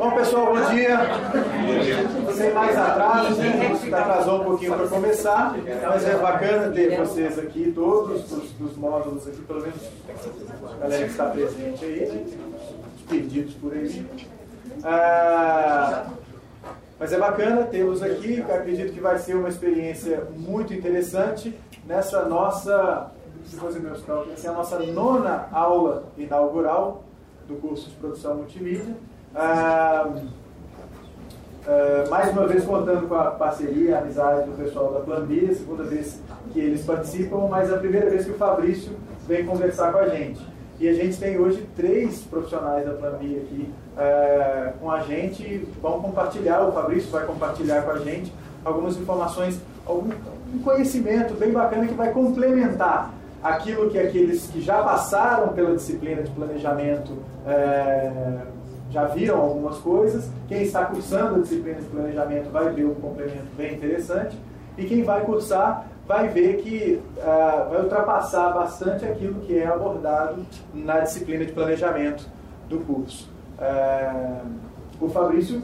Bom, pessoal, bom dia. Sem mais atraso, né? atrasou um pouquinho para começar, mas é bacana ter vocês aqui, todos os, os módulos aqui, pelo menos a galera que está presente aí, os perdidos por aí. Ah, mas é bacana tê-los aqui, acredito que vai ser uma experiência muito interessante nessa nossa, se fosse meus cálculos, essa é a nossa nona aula inaugural do curso de produção multimídia. Ah, mais uma vez contando com a parceria, a amizade do pessoal da Plan B, segunda vez que eles participam, mas é a primeira vez que o Fabrício vem conversar com a gente. E a gente tem hoje três profissionais da Plan B aqui ah, com a gente, vão compartilhar, o Fabrício vai compartilhar com a gente algumas informações, algum um conhecimento bem bacana que vai complementar aquilo que aqueles que já passaram pela disciplina de planejamento é, já viram algumas coisas. Quem está cursando a disciplina de planejamento vai ver um complemento bem interessante. E quem vai cursar vai ver que uh, vai ultrapassar bastante aquilo que é abordado na disciplina de planejamento do curso. Uh, o Fabrício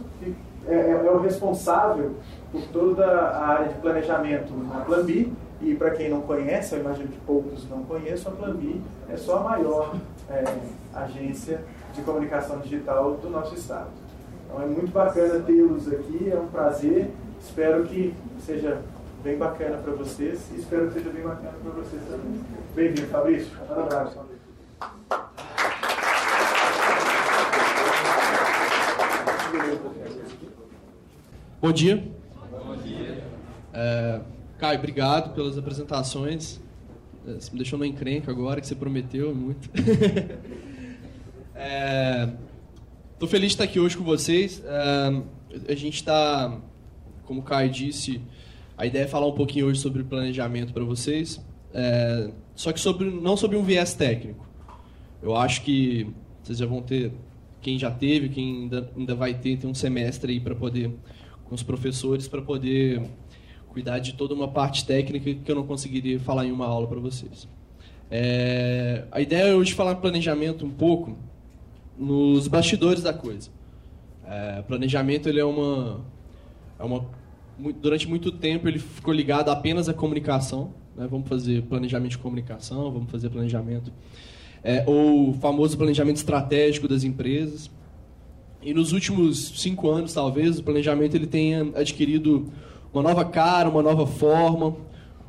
é, é, é, o responsável por toda a área de planejamento na Planbi. E para quem não conhece, eu imagino que poucos não conheçam, a Planbi é só a maior é, agência de comunicação digital do nosso estado. Então é muito bacana tê-los aqui, é um prazer. Espero que seja bem bacana para vocês e espero que seja bem bacana para vocês também. Bem-vindo, Fabrício. Um abraço. Bom dia. Bom dia. É, Caio, obrigado pelas apresentações. É, você me deixou no encrenca agora, que você prometeu muito. Estou é, feliz de estar aqui hoje com vocês. É, a gente está, como o Caio disse, a ideia é falar um pouquinho hoje sobre planejamento para vocês, é, só que sobre, não sobre um viés técnico. Eu acho que vocês já vão ter, quem já teve, quem ainda, ainda vai ter, tem um semestre aí para poder, com os professores, para poder cuidar de toda uma parte técnica que eu não conseguiria falar em uma aula para vocês. É, a ideia é hoje falar planejamento um pouco nos bastidores da coisa. É, planejamento ele é uma, é uma durante muito tempo ele ficou ligado apenas à comunicação. Né? Vamos fazer planejamento de comunicação, vamos fazer planejamento é, ou famoso planejamento estratégico das empresas. E nos últimos cinco anos, talvez, o planejamento ele tenha adquirido uma nova cara, uma nova forma,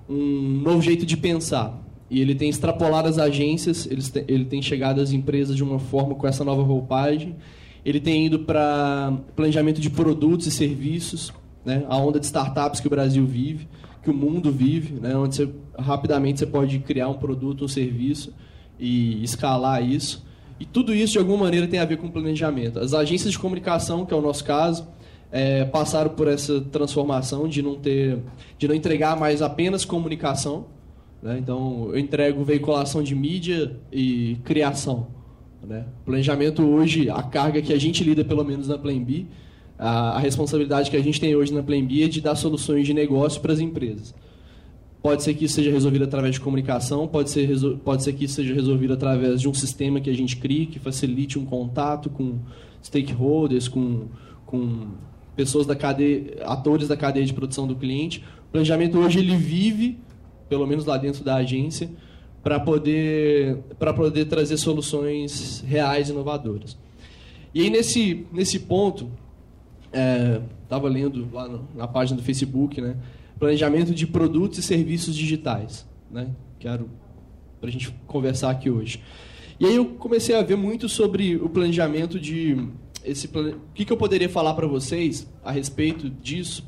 um novo jeito de pensar. E ele tem extrapolado as agências, ele tem, ele tem chegado às empresas de uma forma com essa nova roupagem. Ele tem ido para planejamento de produtos e serviços, né? a onda de startups que o Brasil vive, que o mundo vive, né? onde você, rapidamente você pode criar um produto, um serviço e escalar isso. E tudo isso, de alguma maneira, tem a ver com planejamento. As agências de comunicação, que é o nosso caso, é, passaram por essa transformação de não ter, de não entregar mais apenas comunicação, né? Então, eu entrego veiculação de mídia e criação. Né? Planejamento hoje, a carga que a gente lida, pelo menos na Plan B, a, a responsabilidade que a gente tem hoje na Plan B é de dar soluções de negócio para as empresas. Pode ser que isso seja resolvido através de comunicação, pode ser, pode ser que isso seja resolvido através de um sistema que a gente crie, que facilite um contato com stakeholders, com, com pessoas da cadeia, atores da cadeia de produção do cliente. O planejamento hoje ele vive pelo menos lá dentro da agência, para poder, para poder trazer soluções reais inovadoras. E aí, nesse, nesse ponto, estava é, lendo lá no, na página do Facebook, né, planejamento de produtos e serviços digitais. Né, quero para a gente conversar aqui hoje. E aí eu comecei a ver muito sobre o planejamento de esse plane... o que, que eu poderia falar para vocês a respeito disso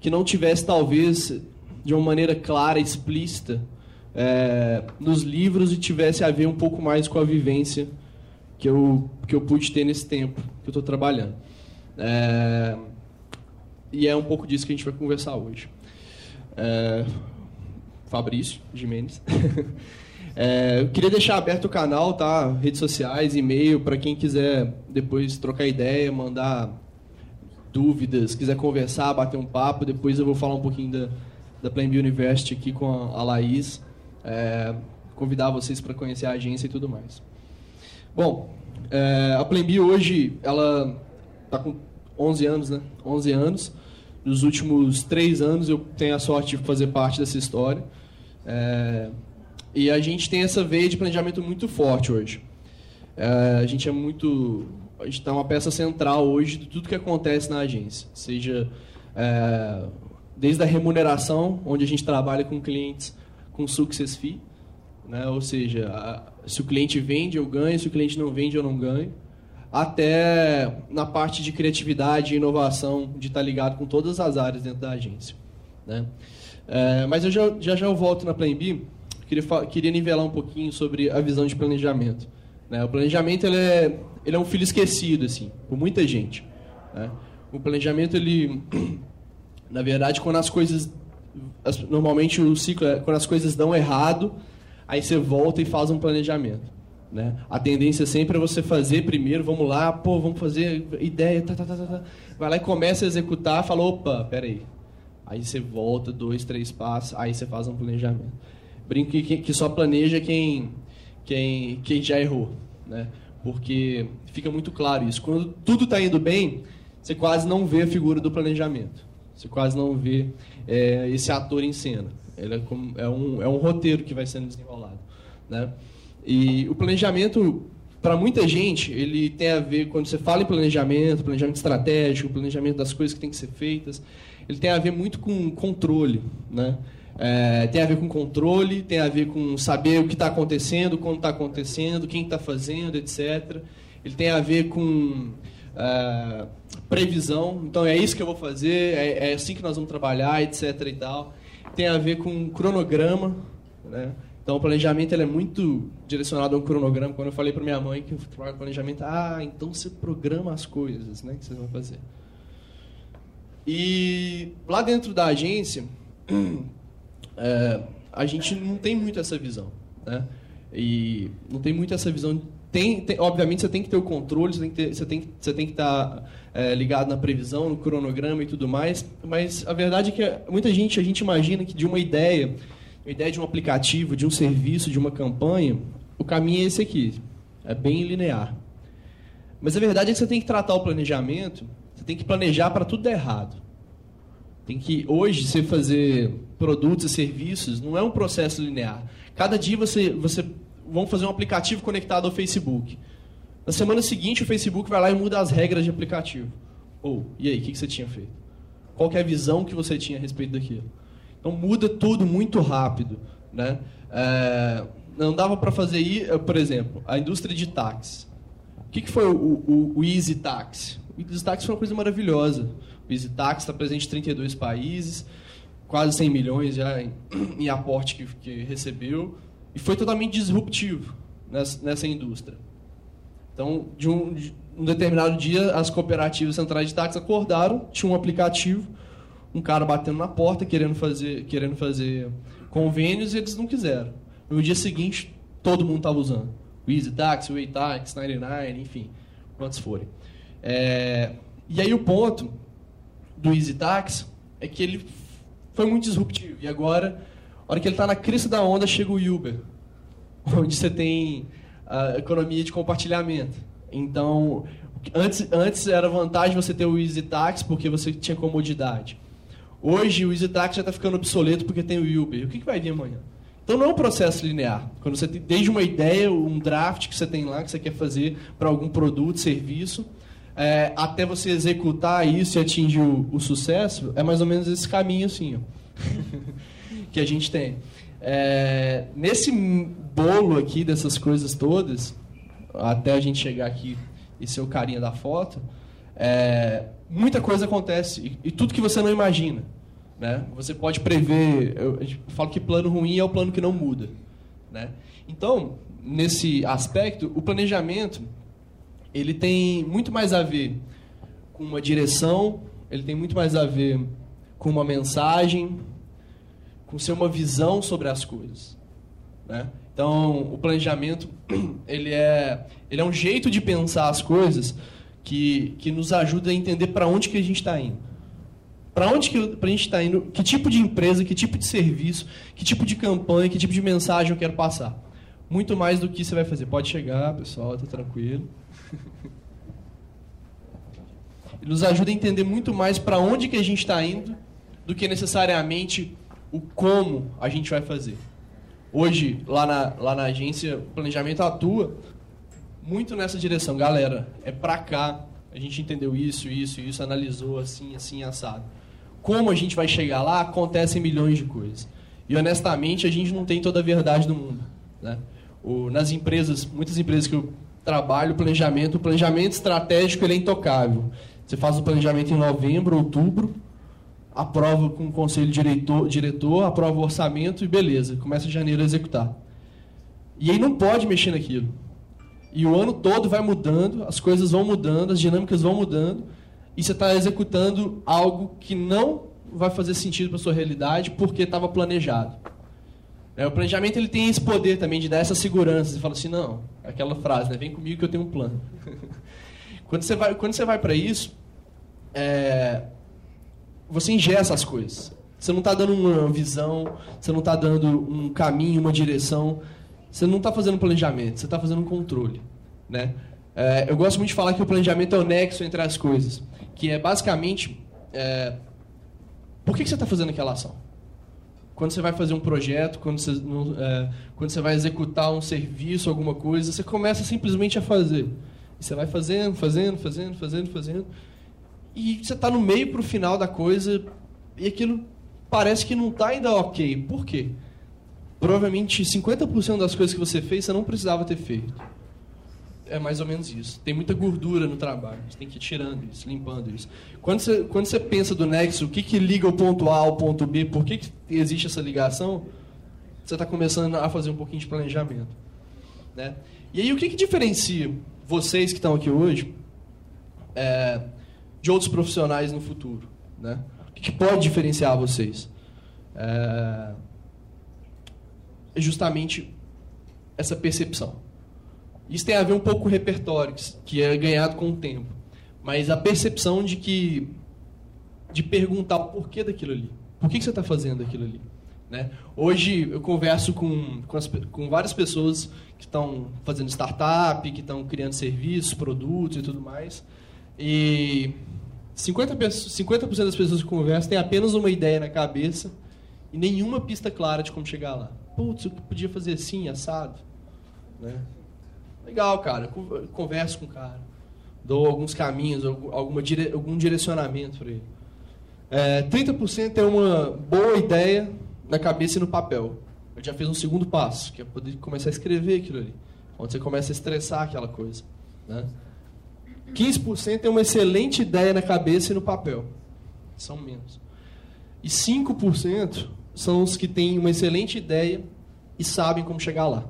que não tivesse talvez de uma maneira clara, explícita, é, nos livros e tivesse a ver um pouco mais com a vivência que eu, que eu pude ter nesse tempo que eu estou trabalhando. É, e é um pouco disso que a gente vai conversar hoje. É, Fabrício Jimenez. É, eu queria deixar aberto o canal, tá? Redes sociais, e-mail, para quem quiser depois trocar ideia, mandar dúvidas, quiser conversar, bater um papo. Depois eu vou falar um pouquinho da, da B University aqui com a, Laís. É, convidar vocês para conhecer a agência e tudo mais. Bom, é, a B hoje, ela tá com 11 anos, né? 11 anos. Nos últimos três anos eu tenho a sorte de fazer parte dessa história. É, e a gente tem essa veia de planejamento muito forte hoje. É, a gente é muito. A gente está uma peça central hoje de tudo que acontece na agência. Seja é, desde a remuneração, onde a gente trabalha com clientes com success fee, né? ou seja, a, se o cliente vende, eu ganho, se o cliente não vende, eu não ganho, até na parte de criatividade e inovação, de estar ligado com todas as áreas dentro da agência. Né? É, mas eu já, já já eu volto na Plan B, queria, queria nivelar um pouquinho sobre a visão de planejamento. Né? O planejamento ele é, ele é um filho esquecido assim, por muita gente. Né? O planejamento, ele, na verdade, quando as coisas, normalmente o ciclo é quando as coisas dão errado, aí você volta e faz um planejamento. Né? A tendência sempre é você fazer primeiro, vamos lá, pô, vamos fazer ideia, tá, tá, tá, tá. vai lá e começa a executar, fala, opa, peraí. Aí você volta dois, três passos, aí você faz um planejamento. Brinco que, que só planeja quem, quem, quem já errou, né? Porque fica muito claro isso. Quando tudo está indo bem, você quase não vê a figura do planejamento. Você quase não vê é, esse ator em cena. Ele é, como, é, um, é um roteiro que vai sendo desenrolado. Né? E o planejamento, para muita gente, ele tem a ver, quando você fala em planejamento, planejamento estratégico, planejamento das coisas que têm que ser feitas, ele tem a ver muito com controle. Né? É, tem a ver com controle, tem a ver com saber o que está acontecendo, quando está acontecendo, quem está fazendo, etc. Ele tem a ver com uh, previsão. Então é isso que eu vou fazer, é, é, assim que nós vamos trabalhar, etc. e tal. Tem a ver com cronograma, né? Então o planejamento é muito direcionado a um cronograma. Quando eu falei para minha mãe que eu trabalho com planejamento, ah, então você programa as coisas, né, que vocês vão fazer. E lá dentro da agência, é, a gente não tem muito essa visão, né? E não tem muito essa visão tem, tem, obviamente você tem que ter o controle, você tem que, ter, você tem, você tem que estar tá, é, ligado na previsão, no cronograma e tudo mais, mas a verdade é que muita gente, a gente imagina que de uma ideia, ideia de um aplicativo, de um serviço, de uma campanha, o caminho é esse aqui, é bem linear. Mas a verdade é que você tem que tratar o planejamento, você tem que planejar para tudo dar errado. Tem que, hoje, você fazer produtos e serviços não é um processo linear. Cada dia você, você vamos fazer um aplicativo conectado ao Facebook. Na semana seguinte, o Facebook vai lá e muda as regras de aplicativo. Ou, oh, e aí, o que, que você tinha feito? Qual é a visão que você tinha a respeito daquilo? Então, muda tudo muito rápido. Né? É, não dava para fazer, eh, por exemplo, a indústria de táxi. O que, que foi o, o, o Easy Taxi? O Easy Taxi foi uma coisa maravilhosa. O Easy Taxi está presente em 32 países, quase 100 milhões já em, em aporte que, que recebeu e foi totalmente disruptivo nessa, nessa indústria. Então, de um, de um, determinado dia, as cooperativas centrais de táxi acordaram, tinha um aplicativo, um cara batendo na porta, querendo fazer, querendo fazer convênios, e eles não quiseram. No dia seguinte, todo mundo estava usando. O Easy Taxi, o Tax, 99, enfim, quantos forem. É, e aí o ponto do Easy Tax é que ele foi muito disruptivo. E agora a hora que ele está na crista da onda, chega o Uber, onde você tem a economia de compartilhamento. Então, antes, antes era vantagem você ter o Easy Taxi porque você tinha comodidade. Hoje o Easy Taxi já está ficando obsoleto porque tem o Uber. O que, que vai vir amanhã? Então não é um processo linear. Quando você tem desde uma ideia, um draft que você tem lá, que você quer fazer para algum produto, serviço, é, até você executar isso e atingir o, o, sucesso, é mais ou menos esse caminho assim. que a gente tem. É, nesse bolo aqui dessas coisas todas, até a gente chegar aqui e ser o carinha da foto, é, muita coisa acontece e, e, tudo que você não imagina. Né? Você pode prever. Eu, eu falo que plano ruim é o plano que não muda. Né? Então, nesse aspecto, o planejamento ele tem muito mais a ver com uma direção, ele tem muito mais a ver com uma mensagem, com ser uma visão sobre as coisas. Né? Então, o planejamento ele é, ele é um jeito de pensar as coisas que, que nos ajuda a entender para onde que a gente está indo. Para onde que a gente está indo, que tipo de empresa, que tipo de serviço, que tipo de campanha, que tipo de mensagem eu quero passar. Muito mais do que você vai fazer. Pode chegar, pessoal, está tranquilo. Ele nos ajuda a entender muito mais para onde que a gente está indo do que necessariamente o como a gente vai fazer. Hoje, lá na, lá na agência, o planejamento atua muito nessa direção. Galera, é para cá, a gente entendeu isso, isso, isso, analisou assim, assim, assado. Como a gente vai chegar lá, acontecem milhões de coisas. E honestamente, a gente não tem toda a verdade do mundo. Né? O, nas empresas, muitas empresas que eu trabalho, o planejamento, o planejamento estratégico ele é intocável. Você faz o planejamento em novembro, outubro, aprova com o conselho diretor, diretor, aprova o orçamento e beleza, começa janeiro a executar. E aí não pode mexer naquilo. E o ano todo vai mudando, as coisas vão mudando, as dinâmicas vão mudando, e você está executando algo que não vai fazer sentido para sua realidade porque estava planejado. É, o planejamento ele tem esse poder também de dar essa segurança. Você fala assim, não, aquela frase, né? vem comigo que eu tenho um plano. quando você vai, quando você vai para isso, é, você ingessa as coisas. Você não está dando uma visão, você não está dando um caminho, uma direção. Você não está fazendo planejamento, você está fazendo um controle. Né? É, eu gosto muito de falar que o planejamento é o nexo entre as coisas, que é basicamente é, por que, que você está fazendo aquela ação? Quando você vai fazer um projeto, quando você, é, quando você vai executar um serviço, alguma coisa, você começa simplesmente a fazer. E você vai fazendo, fazendo, fazendo, fazendo, fazendo. E você está no meio para o final da coisa e aquilo parece que não está ainda ok. Por quê? Provavelmente 50% das coisas que você fez você não precisava ter feito. É mais ou menos isso. Tem muita gordura no trabalho. Você tem que ir tirando isso, limpando isso. Quando você, quando você pensa do nexo, o que, que liga o ponto A ao ponto B, por que, que existe essa ligação, você está começando a fazer um pouquinho de planejamento. Né? E aí, o que, que diferencia vocês que estão aqui hoje é, de outros profissionais no futuro? Né? O que, pode diferenciar vocês? É, é justamente essa percepção. Isso tem a ver um pouco com o repertório, que é ganhado com o tempo. Mas a percepção de que. de perguntar o porquê daquilo ali. Por que, que você está fazendo aquilo ali? Né? Hoje eu converso com, com, as, com várias pessoas que estão fazendo startup, que estão criando serviços, produtos e tudo mais. E 50%, 50 das pessoas que conversam têm apenas uma ideia na cabeça e nenhuma pista clara de como chegar lá. Putz, eu podia fazer assim, assado. Né? Legal, cara. Converso com o cara. Dou alguns caminhos, alguma dire... algum direcionamento para ele. É, 30% é uma boa ideia na cabeça e no papel. Eu já fiz um segundo passo, que é poder começar a escrever aquilo ali. Onde você começa a estressar aquela coisa. Né? 15% é uma excelente ideia na cabeça e no papel. São menos. E 5% são os que têm uma excelente ideia e sabem como chegar lá.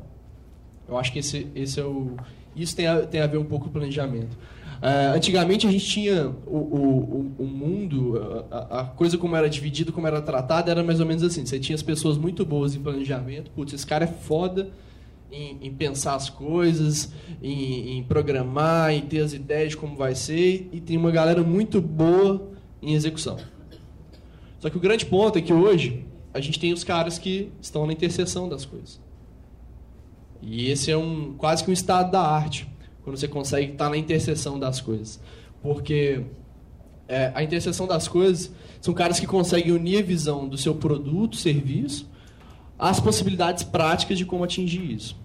Eu acho que esse, esse é o. Isso tem a, tem a ver um pouco com o planejamento. Uh, antigamente a gente tinha o, o, o mundo, a, a, coisa como era dividida, como era tratada, era mais ou menos assim. Você tinha as pessoas muito boas em planejamento, putz, esse cara é foda em, em pensar as coisas, em, em, programar, em ter as ideias de como vai ser, e tem uma galera muito boa em execução. Só que o grande ponto é que hoje a gente tem os caras que estão na interseção das coisas. E esse é um quase que um estado da arte, quando você consegue estar na interseção das coisas. Porque é, a interseção das coisas são caras que conseguem unir a visão do seu produto, serviço, às possibilidades práticas de como atingir isso.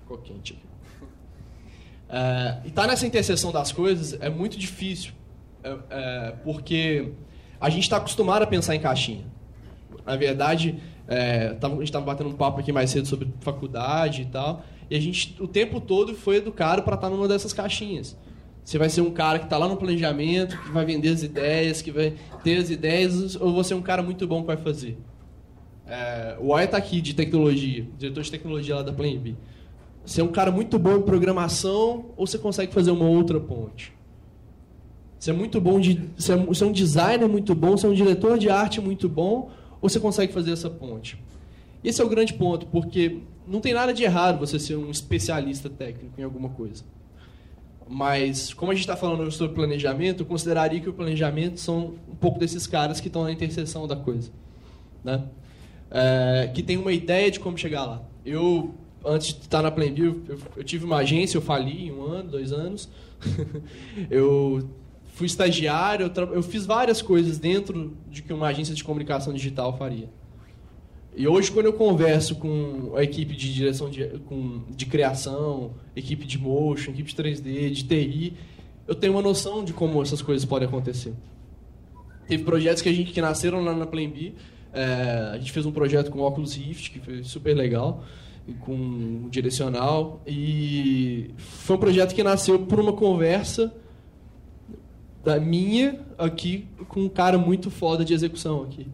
Ficou quente aqui. É, e tá nessa interseção das coisas é muito difícil, é, é, porque a gente está acostumado a pensar em caixinha. Na verdade, é, a gente estava batendo um papo aqui mais cedo sobre faculdade e tal, e a gente o tempo todo foi educado para estar tá numa dessas caixinhas. Você vai ser um cara que está lá no planejamento, que vai vender as ideias, que vai ter as ideias, ou você é um cara muito bom que vai fazer? É, o Aya está aqui de tecnologia, diretor de tecnologia lá da Plan B. Você é um cara muito bom em programação ou você consegue fazer uma outra ponte? Você é muito bom de. Você é, você é um designer muito bom, você é um diretor de arte muito bom, ou você consegue fazer essa ponte? Esse é o grande ponto, porque não tem nada de errado você ser um especialista técnico em alguma coisa. Mas, como a gente está falando sobre planejamento, eu consideraria que o planejamento são um pouco desses caras que estão na interseção da coisa. Né? É, que tem uma ideia de como chegar lá. Eu antes de estar na Plainview, eu, eu tive uma agência, eu fali em um ano, dois anos. eu fui estagiário, eu, eu, fiz várias coisas dentro de que uma agência de comunicação digital faria. E hoje, quando eu converso com a equipe de direção de, com, de criação, equipe de motion, equipe de 3D, de TI, eu tenho uma noção de como essas coisas podem acontecer. Teve projetos que a gente que nasceram lá na Plan é, a gente fez um projeto com Oculus Rift, que foi super legal, com um direcional. E foi um projeto que nasceu por uma conversa da minha aqui com um cara muito foda de execução aqui.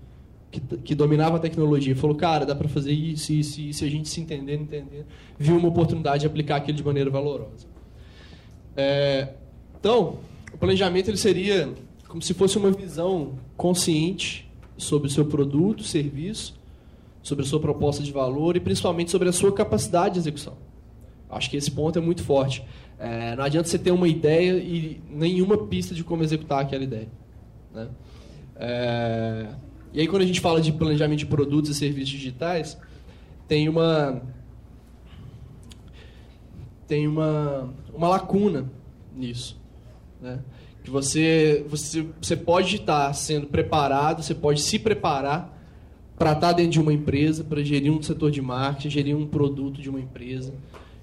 Que, que dominava a tecnologia. Falou, cara, dá para fazer isso, isso, isso. A gente se entender, entender. Viu uma oportunidade de aplicar aquilo de maneira valorosa. É, então, o planejamento ele seria como se fosse uma visão consciente sobre o seu produto, serviço, sobre a sua proposta de valor e principalmente sobre a sua capacidade de execução. Acho que esse ponto é muito forte. É, não adianta você ter uma ideia e nenhuma pista de como executar aquela ideia. Né? É, e aí, quando a gente fala de planejamento de produtos e serviços digitais, tem uma tem uma, uma lacuna nisso. Né? que você, você, você pode estar sendo preparado, você pode se preparar para estar dentro de uma empresa, para gerir um setor de marketing, gerir um produto de uma empresa.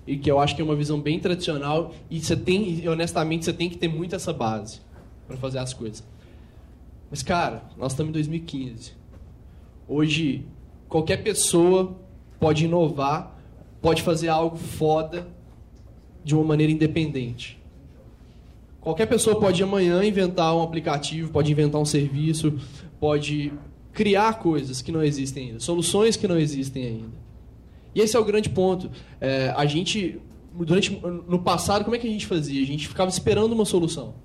E que eu acho que é uma visão bem tradicional e você tem, honestamente, você tem que ter muito essa base para fazer as coisas. Mas, cara, nós estamos em 2015. Hoje, qualquer pessoa pode inovar, pode fazer algo foda de uma maneira independente. Qualquer pessoa pode amanhã inventar um aplicativo, pode inventar um serviço, pode criar coisas que não existem ainda, soluções que não existem ainda. E esse é o grande ponto. É, a gente, durante no passado, como é que a gente fazia? A gente ficava esperando uma solução.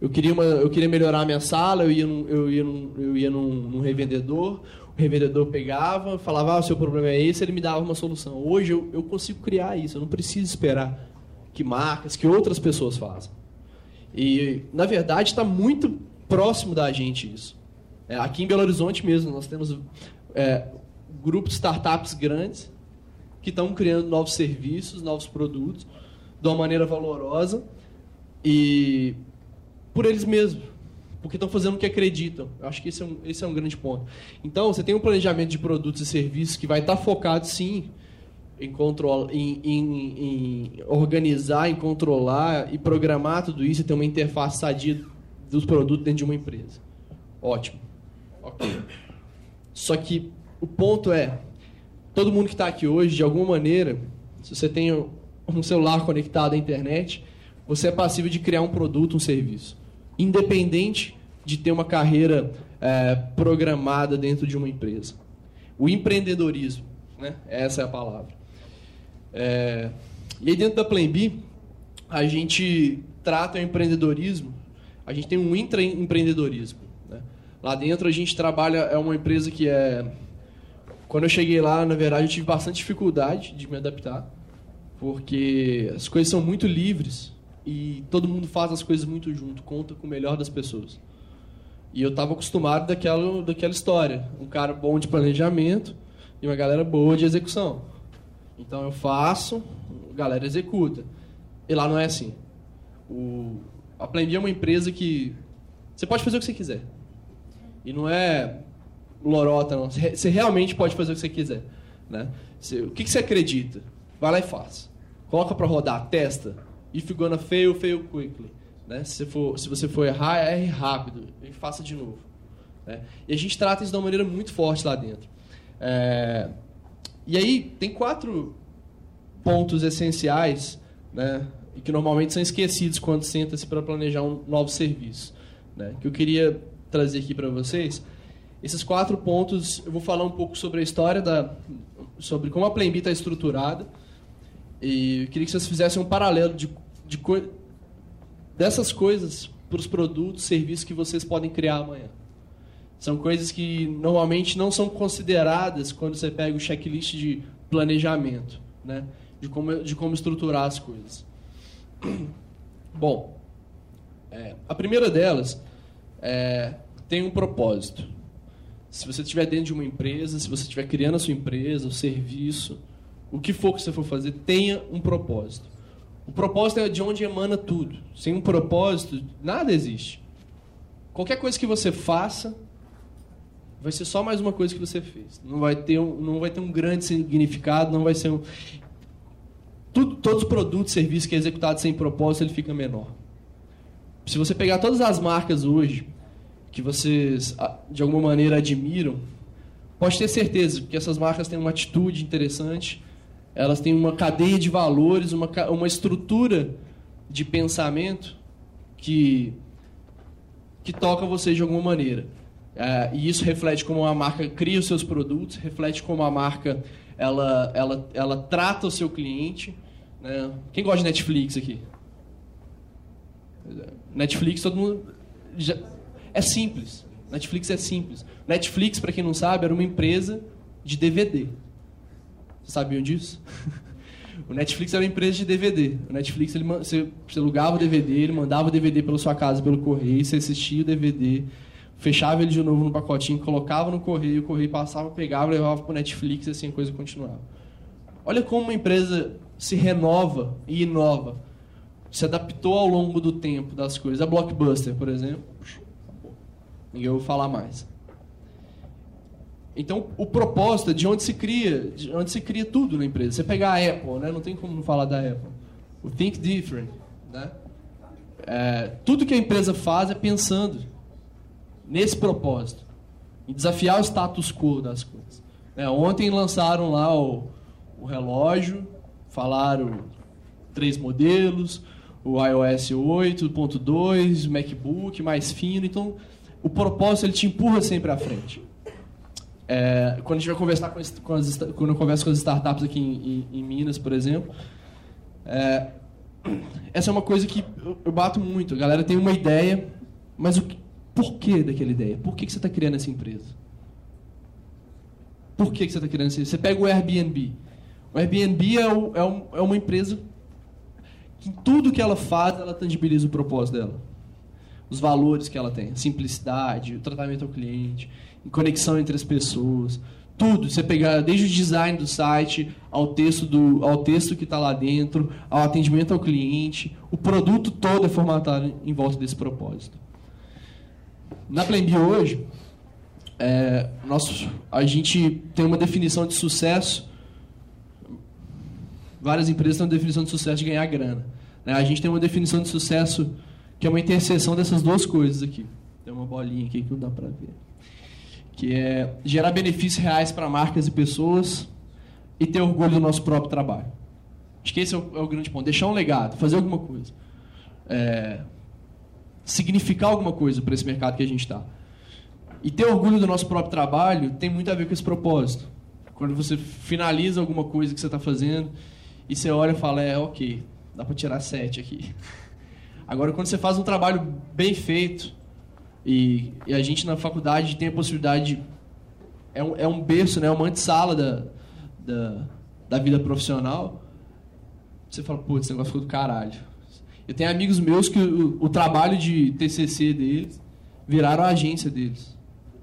Eu queria, uma, eu queria melhorar a minha sala, eu ia, num, eu ia, num, eu ia num, num revendedor, o revendedor pegava, falava, ah, o seu problema é esse, ele me dava uma solução. Hoje eu, eu consigo criar isso, eu não preciso esperar que marcas, que outras pessoas façam. E, na verdade, está muito próximo da gente isso. É, aqui em Belo Horizonte mesmo, nós temos é, grupos de startups grandes que estão criando novos serviços, novos produtos, de uma maneira valorosa e por eles mesmos, porque estão fazendo o que acreditam. Eu acho que esse é um, esse é um grande ponto. Então, você tem um planejamento de produtos e serviços que vai estar focado, sim, em, control, em, em, em, organizar, em controlar e programar tudo isso e ter uma interface sadia dos produtos dentro de uma empresa. Ótimo. Ok. Só que o ponto é, todo mundo que está aqui hoje, de alguma maneira, se você tem um celular conectado à internet, você é passível de criar um produto, um serviço. Independente de ter uma carreira é, programada dentro de uma empresa. O empreendedorismo, né? essa é a palavra. É, e aí dentro da Plan B, a gente trata o empreendedorismo, a gente tem um intraempreendedorismo. Né? Lá dentro a gente trabalha, é uma empresa que é... Quando eu cheguei lá, na verdade, eu tive bastante dificuldade de me adaptar, porque as coisas são muito livres e todo mundo faz as coisas muito junto, conta com o melhor das pessoas. E eu estava acostumado daquela, daquela história, um cara bom de planejamento e uma galera boa de execução. Então eu faço, a galera executa. E lá não é assim. O, a Plan é uma empresa que você pode fazer o que você quiser. E não é lorota, não. Você realmente pode fazer o que você quiser. Né? Você, o que, que você acredita? Vai lá e faz. Coloca para rodar, testa. If you're gonna fail, fail quickly. Né? Se, for, se você for errar, erre rápido. E faça de novo. Né? E a gente trata isso de uma maneira muito forte lá dentro. É, e aí, tem quatro pontos essenciais, né, e que normalmente são esquecidos quando senta-se para planejar um novo serviço, né, que eu queria trazer aqui para vocês. Esses quatro pontos, eu vou falar um pouco sobre a história da, sobre como a Plan B está estruturada, e eu queria que vocês fizessem um paralelo de, de dessas coisas para os produtos, serviços que vocês podem criar amanhã. São coisas que normalmente não são consideradas quando você pega o checklist de planejamento, né? de, como, de como estruturar as coisas. Bom, é, a primeira delas é, tem um propósito. Se você estiver dentro de uma empresa, se você estiver criando a sua empresa, o serviço, o que for que você for fazer, tenha um propósito. O propósito é de onde emana tudo. Sem um propósito, nada existe. Qualquer coisa que você faça vai ser só mais uma coisa que você fez. Não vai ter um, não vai ter um grande significado, não vai ser um tudo, todos os produtos, serviços que é executado sem propósito, ele fica menor. Se você pegar todas as marcas hoje que vocês de alguma maneira admiram, pode ter certeza que essas marcas têm uma atitude interessante, elas têm uma cadeia de valores, uma, uma estrutura de pensamento que que toca você de alguma maneira. É, e isso reflete como a marca cria os seus produtos, reflete como a marca ela, ela, ela trata o seu cliente. Né? Quem gosta de Netflix aqui? Netflix, todo mundo. Já, é simples. Netflix é simples. Netflix, para quem não sabe, era uma empresa de DVD. Sabiam disso? o Netflix era uma empresa de DVD. O Netflix, ele, você, você alugava o DVD, ele mandava o DVD pela sua casa, pelo correio, você assistia o DVD, fechava ele de novo no pacotinho, colocava no correio, o correio passava, pegava, levava para o Netflix e assim a coisa continuava. Olha como uma empresa se renova e inova. Se adaptou ao longo do tempo das coisas. A Blockbuster, por exemplo, ninguém ouve falar mais. Então, o propósito é de onde se cria, de onde se cria tudo na empresa. Você pegar a Apple, né? não tem como não falar da Apple. O Think Different, né? É, tudo que a empresa faz é pensando nesse propósito, em desafiar o status quo das coisas. É, ontem lançaram lá o, o relógio, falaram três modelos, o iOS 8.2, o MacBook mais fino. Então, o propósito ele te empurra sempre à frente. É, quando a gente vai conversar com, com as, quando eu converso com as startups aqui em, em, em Minas, por exemplo, é, essa é uma coisa que eu, eu, bato muito. A galera tem uma ideia, mas o por que daquela ideia? Por que, que você está criando essa empresa? Por que, que você está criando essa? Você pega o Airbnb. O Airbnb é, o, é, um, é uma empresa que em tudo que ela faz, ela tangibiliza o propósito dela. Os valores que ela tem, a simplicidade, o tratamento ao cliente, conexão entre as pessoas, tudo. Você pegar desde o design do site ao texto, do, ao texto que está lá dentro, ao atendimento ao cliente, o produto todo é formatado em volta desse propósito. Na Plan hoje, é, nosso, a gente tem uma definição de sucesso várias empresas têm uma definição de sucesso de ganhar grana. Né? A gente tem uma definição de sucesso que é uma interseção dessas duas coisas aqui. Tem uma bolinha aqui que não dá para ver. Que é gerar benefícios reais para marcas e pessoas e ter orgulho do nosso próprio trabalho. Acho que esse é o, é o grande ponto. Deixar um legado, fazer alguma coisa. É, significar alguma coisa para esse mercado que a gente está. E ter orgulho do nosso próprio trabalho tem muito a ver com esse propósito. Quando você finaliza alguma coisa que você está fazendo e você olha e fala, é, ok, dá para tirar sete aqui. Agora, quando você faz um trabalho bem feito, e, e a gente na faculdade tem a possibilidade, de, é, um, é um berço, né, é uma antessala da, da, da vida profissional, você fala, putz, esse negócio ficou do caralho. Eu tenho amigos meus que o, o trabalho de TCC deles viraram a agência deles.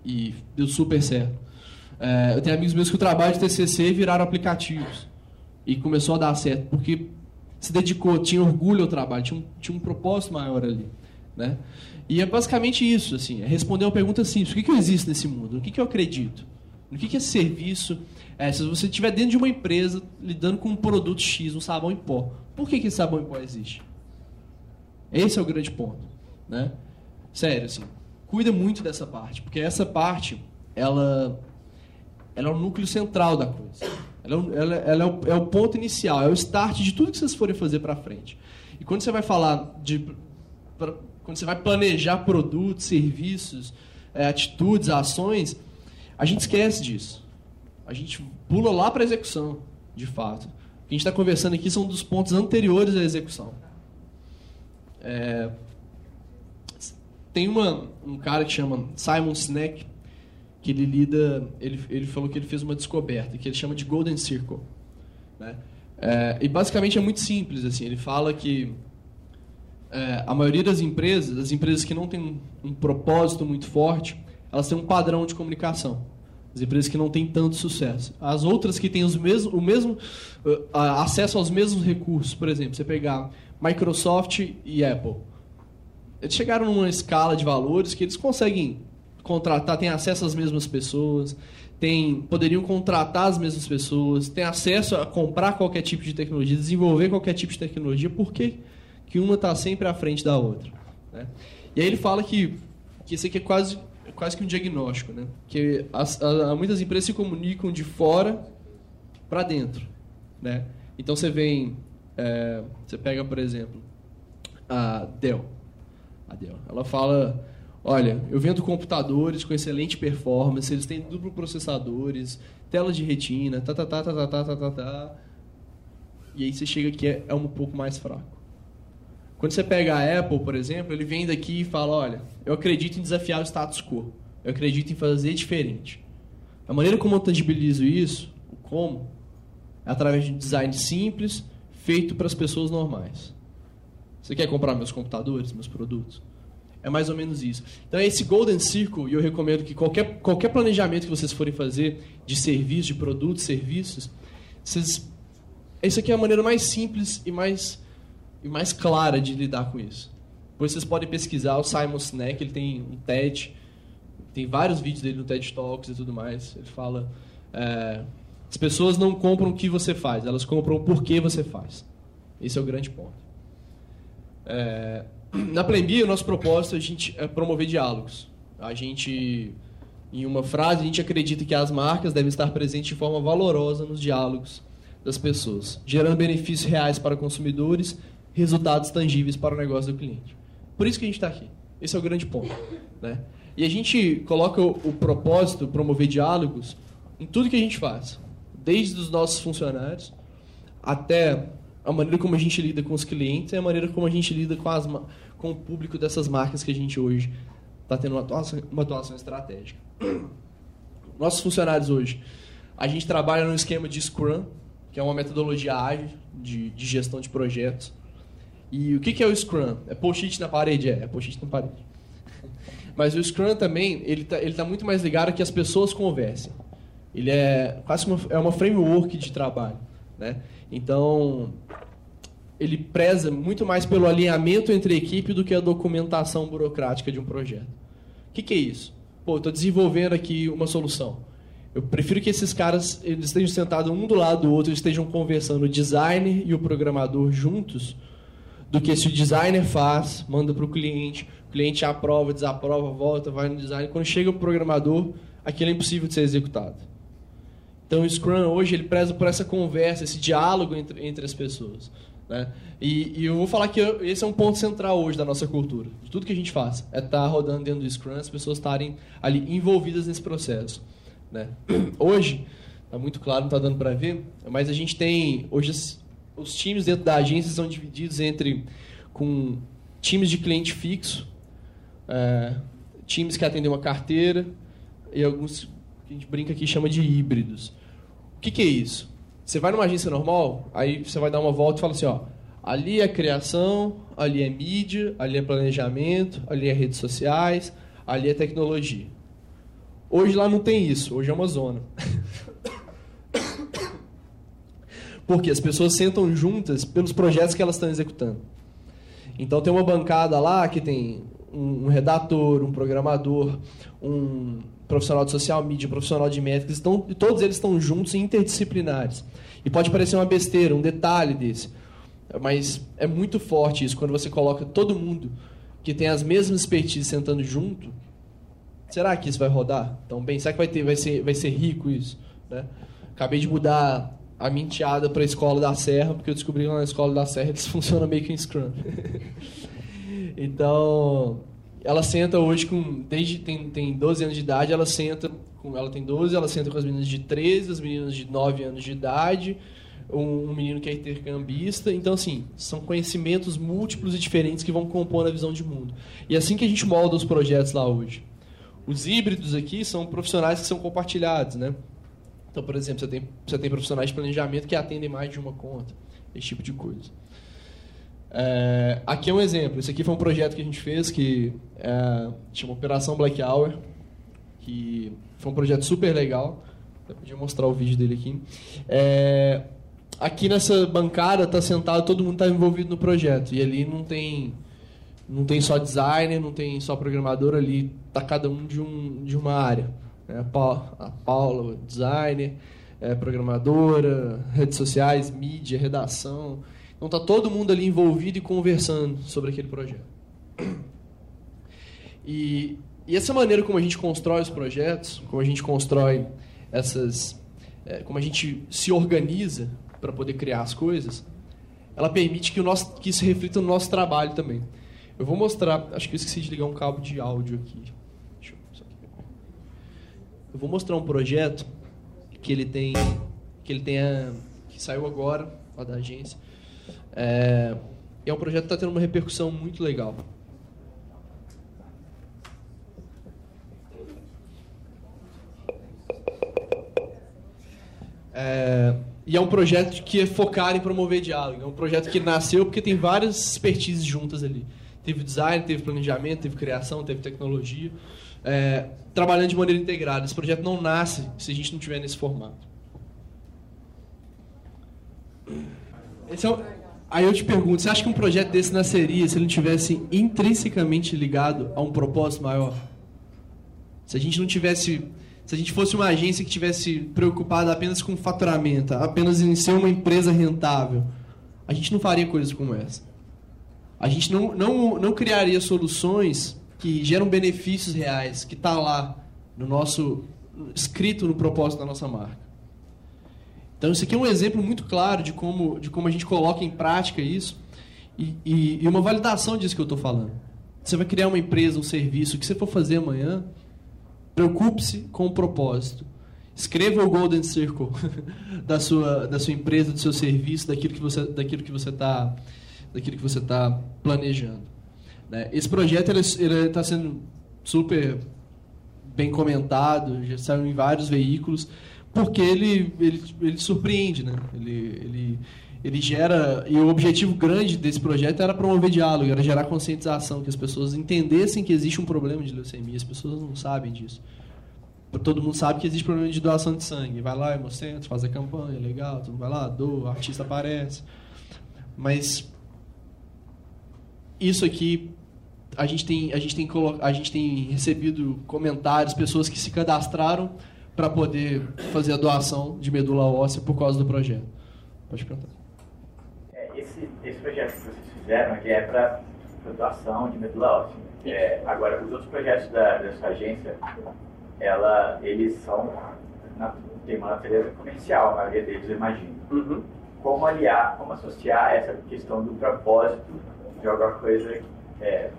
E deu super certo. É, eu tenho amigos meus que o trabalho de TCC viraram aplicativos e começou a dar certo, porque se dedicou, tinha orgulho ao trabalho, tinha um, tinha um propósito maior ali. Né? E é basicamente isso, assim, é responder uma pergunta simples: o que, que eu existo nesse mundo? No que, que eu acredito? No que, que é serviço? É, se você estiver dentro de uma empresa lidando com um produto X, um sabão em pó, por que, que esse sabão em pó existe? Esse é o grande ponto. Né? Sério, assim, cuida muito dessa parte, porque essa parte, ela, ela é o núcleo central da coisa. Ela, é ela, ela é, o, é, o, ponto inicial, é o start de tudo que vocês forem fazer para frente. E quando você vai falar de. Pra, quando você vai planejar produtos, serviços, é, atitudes, ações, a gente esquece disso. A gente pula lá para a execução, de fato. O que a gente está conversando aqui são dos pontos anteriores à execução. É, tem uma, um cara que chama Simon Sinek, que ele lida, ele, ele falou que ele fez uma descoberta, que ele chama de Golden Circle. Né? É, e basicamente é muito simples, assim, ele fala que é, a maioria das empresas, as empresas que não têm um, um propósito muito forte, elas têm um padrão de comunicação. As empresas que não têm tanto sucesso. As outras que têm os mesmos, o mesmo uh, acesso aos mesmos recursos. Por exemplo, você pegar Microsoft e Apple. Eles chegaram numa escala de valores que eles conseguem contratar, têm acesso às mesmas pessoas, têm, poderiam contratar as mesmas pessoas, têm acesso a comprar qualquer tipo de tecnologia, desenvolver qualquer tipo de tecnologia. Por que, que uma está sempre à frente da outra? Né? E aí ele fala que, que isso aqui é quase quase que um diagnóstico, né? Que as, muitas empresas se comunicam de fora para dentro, né? Então você vem, é, você pega por exemplo a Dell, a Dell, ela fala, olha, eu vendo computadores com excelente performance, eles têm duplo processadores, tela de retina, tá tá tá tá tá tá tá tá, tá. e aí você chega aqui é, é um pouco mais fraco. Quando você pega a Apple, por exemplo, ele vem daqui e fala: olha, eu acredito em desafiar o status quo. Eu acredito em fazer diferente. A maneira como eu tangibilizo isso, o como, é através de um design simples, feito para as pessoas normais. Você quer comprar meus computadores, meus produtos? É mais ou menos isso. Então, é esse Golden Circle, e eu recomendo que qualquer, qualquer planejamento que vocês forem fazer de serviço, de produtos, serviços, vocês, essa aqui é a maneira mais simples e mais e mais clara de lidar com isso. Depois vocês podem pesquisar o Simon Sinek, ele tem um TED, tem vários vídeos dele no TED Talks e tudo mais. Ele fala: é, as pessoas não compram o que você faz, elas compram o porquê você faz. Esse é o grande ponto. É, na Plembi, o nosso propósito a gente é promover diálogos. A gente, em uma frase, a gente acredita que as marcas devem estar presentes de forma valorosa nos diálogos das pessoas, gerando benefícios reais para consumidores resultados tangíveis para o negócio do cliente. Por isso que a gente está aqui. Esse é o grande ponto. Né? E a gente coloca o, o propósito, promover diálogos, em tudo que a gente faz. Desde os nossos funcionários até a maneira como a gente lida com os clientes e a maneira como a gente lida com, as, com o público dessas marcas que a gente hoje está tendo uma atuação, uma atuação estratégica. Nossos funcionários hoje, a gente trabalha no esquema de Scrum, que é uma metodologia ágil de, de gestão de projetos. E o que é o Scrum? É post-it na parede? É, é post-it na parede. Mas o Scrum também, ele está ele tá muito mais ligado a que as pessoas conversem. Ele é quase uma, é uma framework de trabalho. Né? Então, ele preza muito mais pelo alinhamento entre a equipe do que a documentação burocrática de um projeto. O que, que é isso? Pô, estou desenvolvendo aqui uma solução. Eu prefiro que esses caras eles estejam sentados um do lado do outro, estejam conversando o designer e o programador juntos, do que se o designer faz, manda para o cliente, o cliente aprova, desaprova, volta, vai no design. Quando chega o programador, aquilo é impossível de ser executado. Então o Scrum hoje ele preza por essa conversa, esse diálogo entre, entre as pessoas. Né? E, e, eu vou falar que eu, esse é um ponto central hoje da nossa cultura. De tudo que a gente faz é estar tá rodando dentro do Scrum, as pessoas estarem ali envolvidas nesse processo. Né? Hoje, está muito claro, não está dando para ver, mas a gente tem hoje os times dentro da agência são divididos entre com times de cliente fixo, é, times que atendem uma carteira e alguns que a gente brinca aqui chama de híbridos. O que, que é isso? Você vai numa agência normal, aí você vai dar uma volta e fala assim, ó, ali é criação, ali é mídia, ali é planejamento, ali é redes sociais, ali é tecnologia. Hoje lá não tem isso, hoje é uma zona. Porque as pessoas sentam juntas pelos projetos que elas estão executando. Então tem uma bancada lá que tem um, redator, um programador, um profissional de social media, um profissional de métricas, estão, todos eles estão juntos e interdisciplinares. E pode parecer uma besteira, um detalhe desse, mas é muito forte isso quando você coloca todo mundo que tem as mesmas expertise sentando junto. Será que isso vai rodar tão bem? Será que vai ter, vai ser, vai ser rico isso? Né? Acabei de mudar a minteada para a escola da Serra, porque eu descobri que na escola da Serra eles funcionam meio que em Scrum. então, ela senta hoje com. Desde tem, tem 12 anos de idade, ela senta. Com, ela tem 12, ela senta com as meninas de 13, as meninas de 9 anos de idade, um, um menino que é intercambista. Então, assim, são conhecimentos múltiplos e diferentes que vão compor a visão de mundo. E é assim que a gente molda os projetos lá hoje. Os híbridos aqui são profissionais que são compartilhados, né? Então, por exemplo, você tem, você tem profissionais de planejamento que atendem mais de uma conta, esse tipo de coisa. É, aqui é um exemplo. Esse aqui foi um projeto que a gente fez que é, chama Operação Black Hour, que foi um projeto super legal. Eu podia mostrar o vídeo dele aqui. É, aqui nessa bancada tá sentado todo mundo está envolvido no projeto e ali não tem não tem só designer, não tem só programador ali, tá cada um de, um, de uma área. Né? A Paula, designer, é, programadora, redes sociais, mídia, redação. Então tá todo mundo ali envolvido e conversando sobre aquele projeto. E, e essa maneira como a gente constrói os projetos, como a gente constrói essas, é, como a gente se organiza para poder criar as coisas, ela permite que, o nosso, que isso reflita no nosso trabalho também. Eu vou mostrar, acho que eu esqueci de ligar um cabo de áudio aqui. Eu, vou mostrar um projeto que ele tem, que ele tenha, que saiu agora lá da agência. É, é um projeto que está tendo uma repercussão muito legal. É, e é um projeto que é focado em promover diálogo. É um projeto que nasceu porque tem várias expertises juntas ali. Teve design, teve planejamento, teve criação, teve tecnologia. É, trabalhando de maneira integrada. Esse projeto não nasce se a gente não tiver nesse formato. É. Aí eu te pergunto, você acha que um projeto desse nasceria se ele não tivesse intrinsecamente ligado a um propósito maior? Se a gente não tivesse, se a gente fosse uma agência que tivesse preocupada apenas com faturamento, apenas em ser uma empresa rentável, a gente não faria coisas como essa a gente não, não, não criaria soluções que geram benefícios reais, que está lá no nosso escrito no propósito da nossa marca. Então isso aqui é um exemplo muito claro de como, de como a gente coloca em prática isso e, e, e uma validação disso que eu estou falando. Você vai criar uma empresa, um serviço, o que você for fazer amanhã, preocupe-se com o propósito. Escreva o Golden Circle da sua, da sua empresa, do seu serviço, daquilo que você daquilo que você está daquilo que você está planejando. Né? Esse projeto está sendo super bem comentado, já saiu em vários veículos, porque ele, ele, ele surpreende, né? ele, ele, ele gera. E o objetivo grande desse projeto era promover diálogo, era gerar conscientização, que as pessoas entendessem que existe um problema de leucemia, as pessoas não sabem disso. Todo mundo sabe que existe problema de doação de sangue. Vai lá, Hemocentro, faz a campanha, legal, tudo vai lá, doa, artista aparece. Mas isso aqui a gente tem a gente tem a gente tem recebido comentários pessoas que se cadastraram para poder fazer a doação de medula óssea por causa do projeto. Pode perguntar. É, esse esse projeto que vocês fizeram aqui é para doação de medula óssea. É, agora os outros projetos da, sua agência ela eles são na, tem uma natureza comercial a maioria deles eu imagino. Uhum. como aliar como associar essa questão do propósito de alguma coisa é,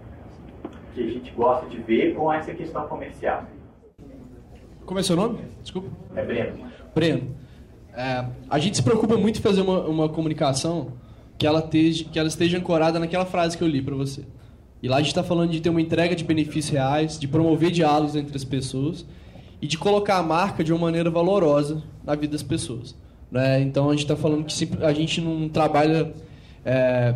que a gente gosta de ver com essa questão comercial. Como é seu nome? Desculpa. É Breno. Breno. É, a gente se preocupa muito em fazer uma, uma comunicação que ela, esteja, que ela esteja ancorada naquela frase que eu li para você. E lá a gente está falando de ter uma entrega de benefícios reais, de promover diálogos entre as pessoas e de colocar a marca de uma maneira valorosa na vida das pessoas. Né? Então a gente está falando que a gente não trabalha é,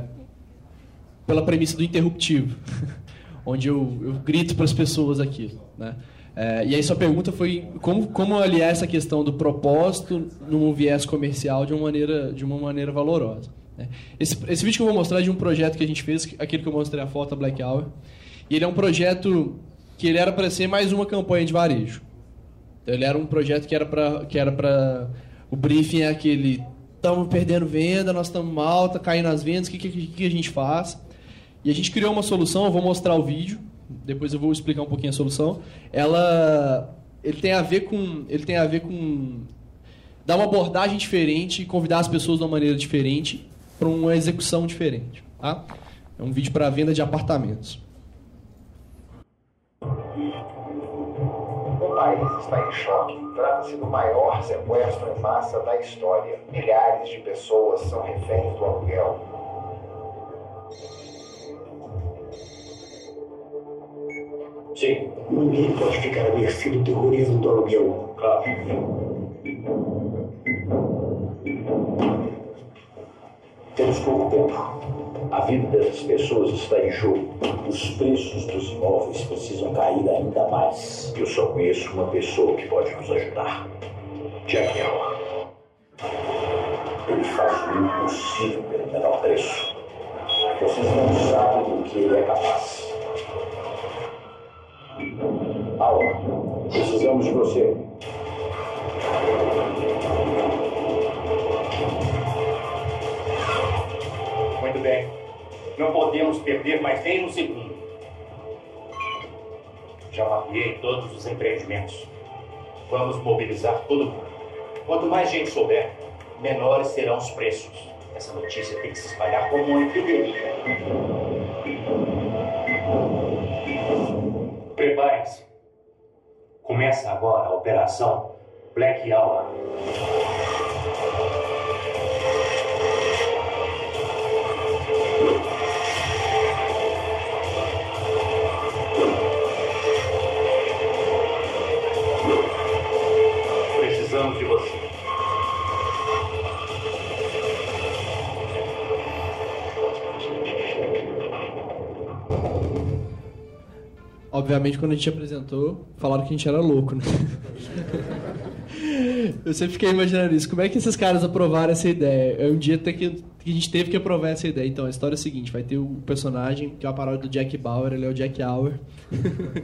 pela premissa do interruptivo, onde eu, eu grito para as pessoas aqui, né? É, e aí sua pergunta foi como, como aliar essa questão do propósito num viés comercial de uma maneira, de uma maneira valorosa. Né? Esse, esse vídeo que eu vou mostrar é de um projeto que a gente fez, aquele que eu mostrei a foto, a Black Hour. E ele é um projeto que ele era para ser mais uma campanha de varejo. Então, ele era um projeto que era para que era para o briefing é aquele estamos perdendo venda, nós estamos mal, tá caindo as vendas, o que, que, que a gente faz? E a gente criou uma solução, eu vou mostrar o vídeo, depois eu vou explicar um pouquinho a solução. Ela ele tem a ver com ele tem a ver com dar uma abordagem diferente, convidar as pessoas de uma maneira diferente para uma execução diferente, tá? É um vídeo para venda de apartamentos. O país está em choque. Trata-se do maior sequestro em massa da história. Milhares de pessoas são reféns do aluguel. Sim. Ninguém pode ficar à mercê do terrorismo do aluguel. Claro. Temos pouco tempo. A vida dessas pessoas está em jogo. Os preços dos imóveis precisam cair ainda mais. Eu só conheço uma pessoa que pode nos ajudar. Jack. Ele faz o impossível pelo menor preço. Vocês não sabem do que ele é capaz. Alan, precisamos de você. Muito bem. Não podemos perder mais nem um segundo. Já mapeei todos os empreendimentos. Vamos mobilizar todo mundo. Quanto mais gente souber, menores serão os preços. Essa notícia tem que se espalhar como uma epidemia. Preparem-se. Começa agora a operação Black Hour. Obviamente, quando a gente apresentou, falaram que a gente era louco, né? Eu sempre fiquei imaginando isso. Como é que esses caras aprovaram essa ideia? É um dia até que, a gente teve que aprovar essa ideia. Então, a história é a seguinte: vai ter o personagem, que é a paródia do Jack Bauer, ele é o Jack Hour.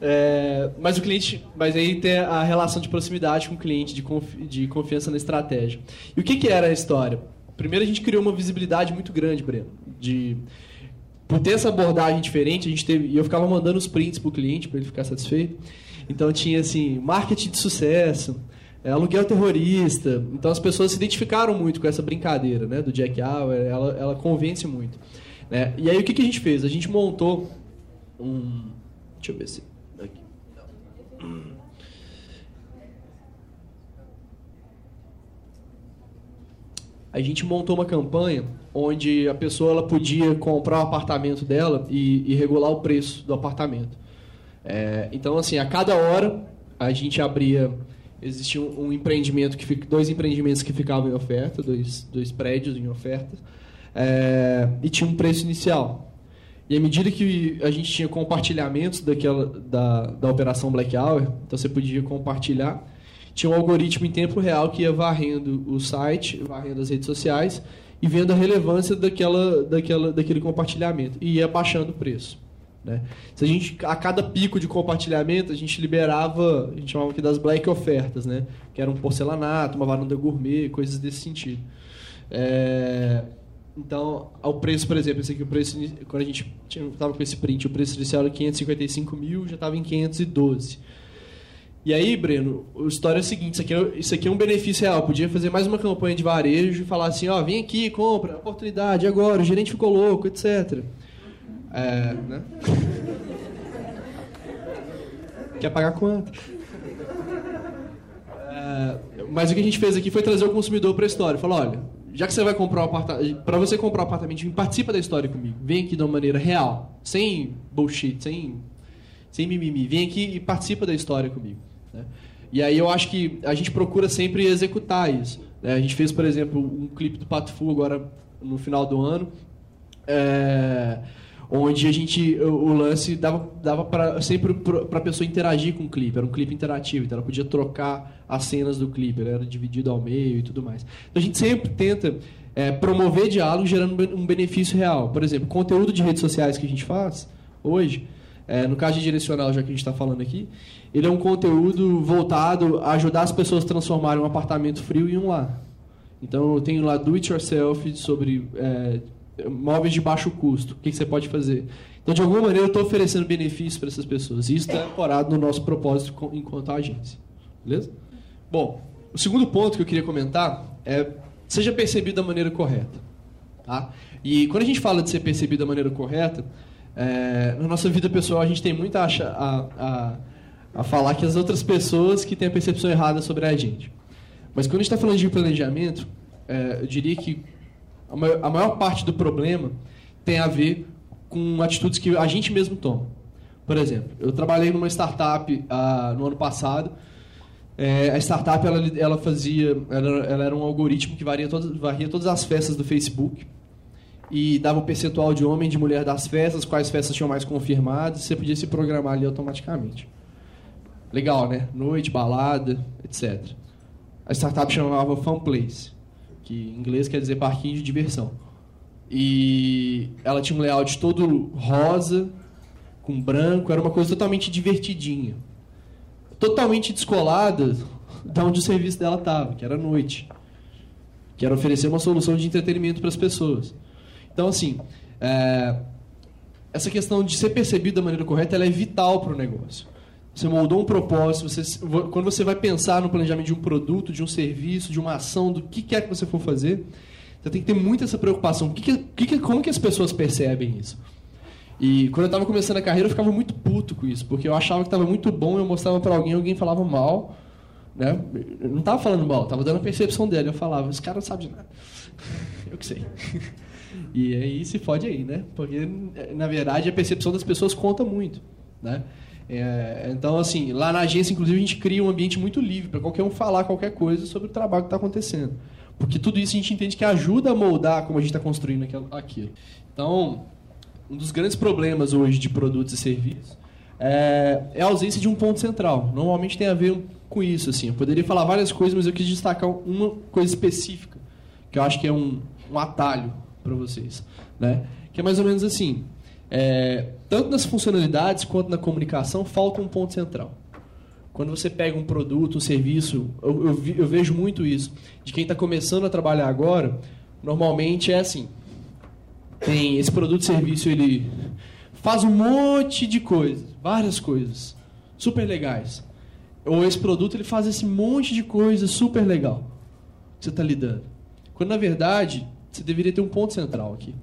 É, mas o cliente, mas aí tem a relação de proximidade com o cliente, de, confi, de confiança na estratégia. E o que, que era a história? Primeiro a gente criou uma visibilidade muito grande, Breno, de por ter essa abordagem diferente, a gente teve, eu ficava mandando os prints pro cliente para ele ficar satisfeito. Então tinha assim, marketing de sucesso, é, aluguel terrorista. Então as pessoas se identificaram muito com essa brincadeira, né, do Jack Hour, ela, ela convence muito. Né? E aí o que, que a gente fez? A gente montou um, deixa eu ver se aqui. A gente montou uma campanha onde a pessoa ela podia comprar o apartamento dela e, e regular o preço do apartamento. É, então, assim, a cada hora a gente abria. Existia um, um empreendimento que dois empreendimentos que ficavam em oferta, dois, dois prédios em oferta, é, e tinha um preço inicial. E à medida que a gente tinha compartilhamentos daquela, da, da operação Black Hour, então você podia compartilhar, tinha um algoritmo em tempo real que ia varrendo o site, varrendo as redes sociais e vendo a relevância daquela, daquela, daquele compartilhamento e ia baixando o preço. Né? Se a gente, a cada pico de compartilhamento, a gente liberava, a gente chamava aqui das black ofertas, né? que era um porcelanato, uma varanda gourmet, coisas desse sentido. É, então, ao preço, por exemplo, esse aqui, o preço, quando a gente estava com esse print, o preço inicial era 555 mil, já estava em 512. E aí, Breno, a história é a seguinte: isso aqui é, isso aqui é um benefício real. Eu podia fazer mais uma campanha de varejo e falar assim: ó, vem aqui, compra, oportunidade agora, o gerente ficou louco, etc. É, né? Quer pagar quanto? É, mas o que a gente fez aqui foi trazer o consumidor para a história. Falar: olha, já que você vai comprar um apartamento, para você comprar um apartamento, participa da história comigo. Vem aqui de uma maneira real, sem bullshit, sem, sem mimimi. Vem aqui e participa da história comigo. Né? E aí eu acho que a gente procura sempre executar isso. Né? A gente fez, por exemplo, um clipe do Pato Fu agora no final do ano, é, onde a gente o, o lance dava, dava pra, sempre para a pessoa interagir com o clipe. Era um clipe interativo, então ela podia trocar as cenas do clipe, ele era dividido ao meio e tudo mais. Então a gente sempre tenta é, promover diálogo gerando um benefício real. Por exemplo, conteúdo de redes sociais que a gente faz hoje, é, no caso de direcional, já que a gente está falando aqui, ele é um conteúdo voltado a ajudar as pessoas a transformarem um apartamento frio em um lar. Então eu tenho lá do it yourself sobre é, móveis de baixo custo. O que, você pode fazer? Então, de alguma maneira, eu estou oferecendo benefícios para essas pessoas. E isso está ancorado no nosso propósito enquanto agência. Beleza? Bom, o segundo ponto que eu queria comentar é seja percebido da maneira correta. Tá? E quando a gente fala de ser percebido da maneira correta, é, na nossa vida pessoal a gente tem muito a, a, a, a falar que as outras pessoas que têm a percepção errada sobre a gente. Mas quando a gente está falando de planejamento, é, eu diria que a maior, a maior parte do problema tem a ver com atitudes que a gente mesmo toma. Por exemplo, eu trabalhei numa startup ah, no ano passado. É, a startup ela, ela fazia, ela, ela, era um algoritmo que varia todas, varia todas as festas do Facebook e dava o percentual de homem e de mulher das festas, quais festas tinham mais confirmados, você podia se programar ali automaticamente. Legal, né? Noite, balada, etc. A startup chamava Fun Place, que em inglês quer dizer parquinho de diversão. E ela tinha um layout todo rosa, com branco, era uma coisa totalmente divertidinha. Totalmente descolada da onde o serviço dela estava, que era noite. Que era oferecer uma solução de entretenimento para as pessoas. Então, assim, é, essa questão de ser percebido da maneira correta é vital para o negócio. Você moldou um propósito, você, quando você vai pensar no planejamento de um produto, de um serviço, de uma ação, do que quer que você for fazer, você tem que ter muito essa preocupação. Que que, como que as pessoas percebem isso? E quando eu estava começando a carreira, eu ficava muito puto com isso, porque eu achava que estava muito bom, eu mostrava para alguém, alguém falava mal, né? Eu não estava falando mal, estava dando a percepção dele. Eu falava, esse cara não sabe de nada. Eu que sei. E aí se fode aí, né? Porque, na verdade, a percepção das pessoas conta muito, né? É, então, assim, lá na agência, inclusive, a gente cria um ambiente muito livre para qualquer um falar qualquer coisa sobre o trabalho que está acontecendo. Porque tudo isso a gente entende que ajuda a moldar como a gente está construindo aquilo. Então, um dos grandes problemas hoje de produtos e serviços é, é, a ausência de um ponto central. Normalmente tem a ver com isso. Assim. Eu poderia falar várias coisas, mas eu quis destacar uma coisa específica, que eu acho que é um, um atalho para vocês. Né? Que é mais ou menos assim. É, tanto nas funcionalidades quanto na comunicação, falta um ponto central. Quando você pega um produto, um serviço, eu, eu, eu vejo muito isso. De quem está começando a trabalhar agora, normalmente é assim. Tem esse produto, serviço, ele faz um monte de coisas, várias coisas, super legais. Ou esse produto ele faz esse monte de coisa super legal que você está lidando. Quando na verdade você deveria ter um ponto central aqui.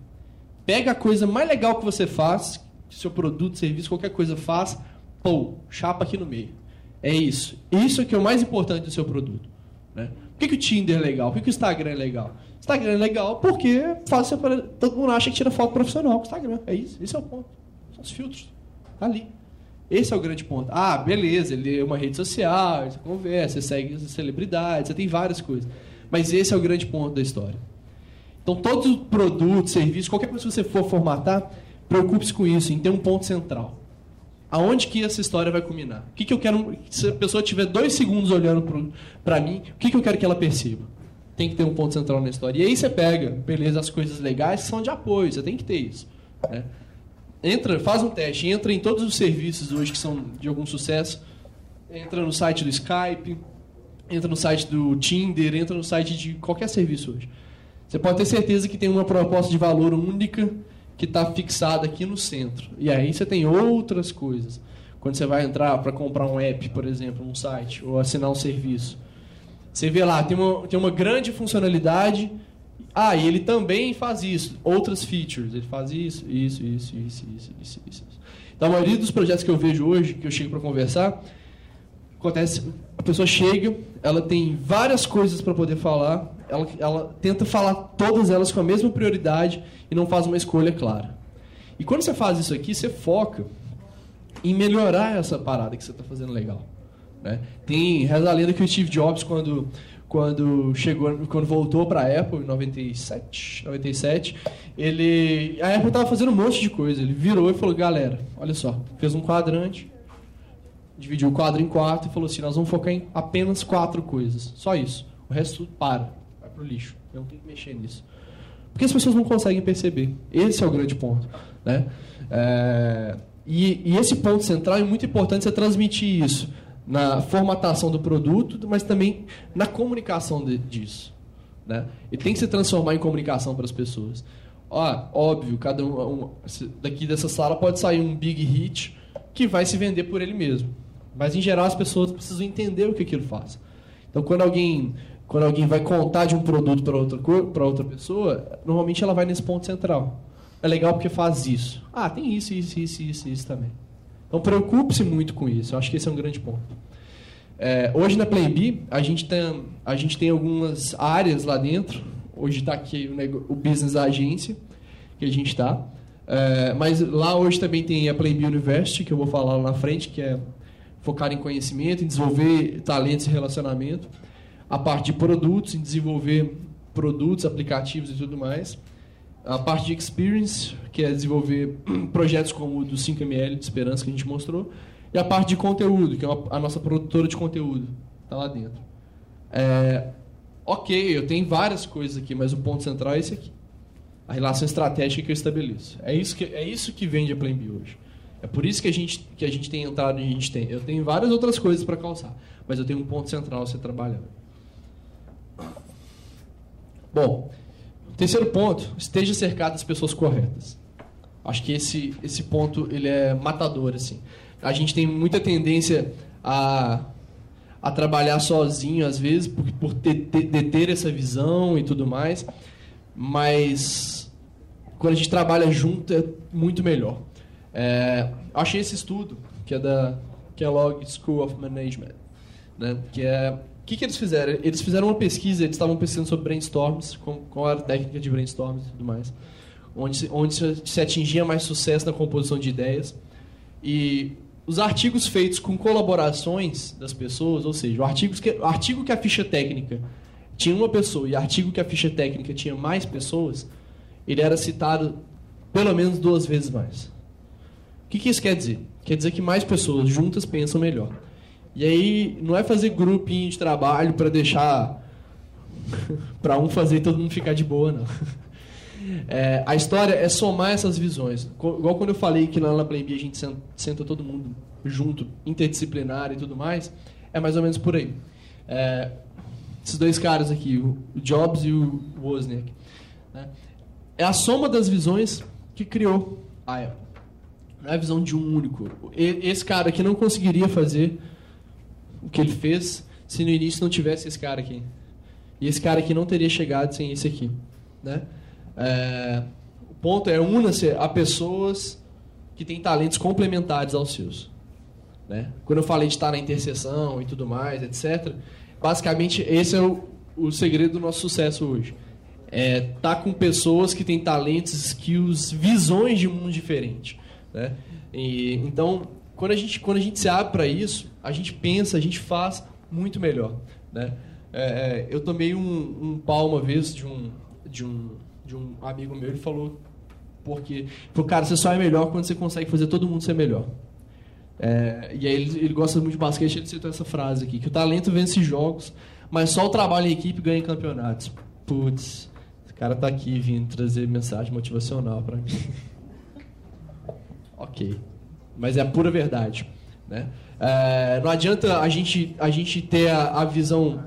Pega a coisa mais legal que você faz, seu produto, serviço, qualquer coisa faz, pô, chapa aqui no meio. É isso. Isso é que é o mais importante do seu produto. Né? Por que, que o Tinder é legal? Por que, que o Instagram é legal? Instagram é legal porque faz, todo mundo acha que tira foto profissional com o Instagram. É isso. Esse é o ponto. São os filtros. Tá ali. Esse é o grande ponto. Ah, beleza, ele é uma rede social, você conversa, você segue celebridades, você tem várias coisas. Mas esse é o grande ponto da história. Então, todos os produtos, serviços, qualquer coisa que você for formatar, preocupe-se com isso, em ter um ponto central. Aonde que essa história vai culminar? O que, que eu quero. Se a pessoa tiver dois segundos olhando para mim, o que, que eu quero que ela perceba? Tem que ter um ponto central na história. E aí você pega, beleza, as coisas legais são de apoio, você tem que ter isso. Né? Entra, faz um teste, entra em todos os serviços hoje que são de algum sucesso. Entra no site do Skype, entra no site do Tinder, entra no site de qualquer serviço hoje. Você pode ter certeza que tem uma proposta de valor única que está fixada aqui no centro. E aí você tem outras coisas. Quando você vai entrar para comprar um app, por exemplo, um site, ou assinar um serviço. Você vê lá, tem uma, tem uma grande funcionalidade. Ah, e ele também faz isso. Outras features. Ele faz isso, isso, isso, isso, isso, isso, isso. Então, a maioria dos projetos que eu vejo hoje, que eu chego para conversar, acontece, a pessoa chega, ela tem várias coisas para poder falar, ela, ela tenta falar todas elas com a mesma prioridade e não faz uma escolha clara. E quando você faz isso aqui, você foca em melhorar essa parada que você está fazendo legal. Né? Tem reza a lenda que o Steve Jobs, quando, quando chegou, quando voltou para a Apple em 97, 97, ele, a Apple estava fazendo um monte de coisa. Ele virou e falou: galera, olha só, fez um quadrante, dividiu o quadro em quatro e falou assim: nós vamos focar em apenas quatro coisas, só isso. O resto para para o lixo. Eu não tenho que mexer nisso. Porque as pessoas não conseguem perceber. Esse é o grande ponto. Né? É, e, e, esse ponto central é muito importante você transmitir isso na formatação do produto, mas também na comunicação de, disso. Né? E tem que se transformar em comunicação para as pessoas. Ó, óbvio, cada um, um, daqui dessa sala pode sair um big hit que vai se vender por ele mesmo. Mas em geral as pessoas precisam entender o que aquilo faz. Então quando alguém quando alguém vai contar de um produto para outra, outra pessoa, normalmente ela vai nesse ponto central. É legal porque faz isso. Ah, tem isso, isso, isso, isso, isso também. Então preocupe-se muito com isso. Eu acho que esse é um grande ponto. É, hoje na PlayB, a gente, tem, a gente tem algumas áreas lá dentro. Hoje está aqui o, o business da agência, que a gente está. É, mas lá hoje também tem a PlayB University, que eu vou falar lá na frente, que é focar em conhecimento, em desenvolver talentos e relacionamento a parte de produtos, em desenvolver produtos, aplicativos e tudo mais. a parte de experience, que é desenvolver projetos como o do 5ml de esperança que a gente mostrou, e a parte de conteúdo, que é a nossa produtora de conteúdo, está lá dentro. É, ok, eu tenho várias coisas aqui, mas o ponto central é esse aqui. A relação estratégica que eu estabeleço. É isso que, é isso que vende a Plan B hoje. É por isso que a gente, que a gente tem entrado e a gente tem. Eu tenho várias outras coisas para calçar, mas eu tenho um ponto central a ser trabalhado. Bom, terceiro ponto, esteja cercado das pessoas corretas. Acho que esse, esse ponto ele é matador. Assim. A gente tem muita tendência a, a trabalhar sozinho, às vezes, por, por ter, ter, ter essa visão e tudo mais, mas quando a gente trabalha junto é muito melhor. É, achei esse estudo, que é da Kellogg School of Management, né, que é o que, que eles fizeram? Eles fizeram uma pesquisa, eles estavam pesquisando sobre brainstorms, com, com a técnica de brainstorms e tudo mais, onde, se, onde se atingia mais sucesso na composição de ideias. E os artigos feitos com colaborações das pessoas, ou seja, o artigo que, artigo que a ficha técnica tinha uma pessoa e o artigo que a ficha técnica tinha mais pessoas, ele era citado pelo menos duas vezes mais. O que, que isso quer dizer? Quer dizer que mais pessoas juntas pensam melhor. E aí não é fazer grupinho de trabalho para deixar para um fazer e todo mundo ficar de boa, não. É, a história é somar essas visões. Igual quando eu falei que lá na Plan B a gente senta, senta, todo mundo junto, interdisciplinar e tudo mais, é mais ou menos por aí. É, esses dois caras aqui, o Jobs e o Wozniak, né? é a soma das visões que criou a Apple. Não é a visão de um único. Esse cara aqui não conseguiria fazer o que ele fez se no início não tivesse esse cara aqui. E esse cara aqui não teria chegado sem esse aqui. Né? É, o ponto é una-se a pessoas que têm talentos complementares aos seus. Né? Quando eu falei de estar na interseção e tudo mais, etc., basicamente esse é o, o segredo do nosso sucesso hoje. É estar tá com pessoas que têm talentos, skills, visões de mundo diferente. Né? E, então, quando a gente, quando a gente se abre para isso, a gente pensa, a gente faz muito melhor. Né? É, é, eu tomei um, um pau uma vez de um, de, um, de um amigo meu, ele falou porque, porque cara, você só é melhor quando você consegue fazer todo mundo ser melhor. É, e aí ele, ele gosta muito de basquete, ele citou essa frase aqui, que o talento vence jogos, mas só o trabalho em equipe ganha campeonatos. Putz, esse cara tá aqui vindo trazer mensagem motivacional para mim. ok mas é a pura verdade. Né? É, não adianta a gente, a gente ter a, a, visão,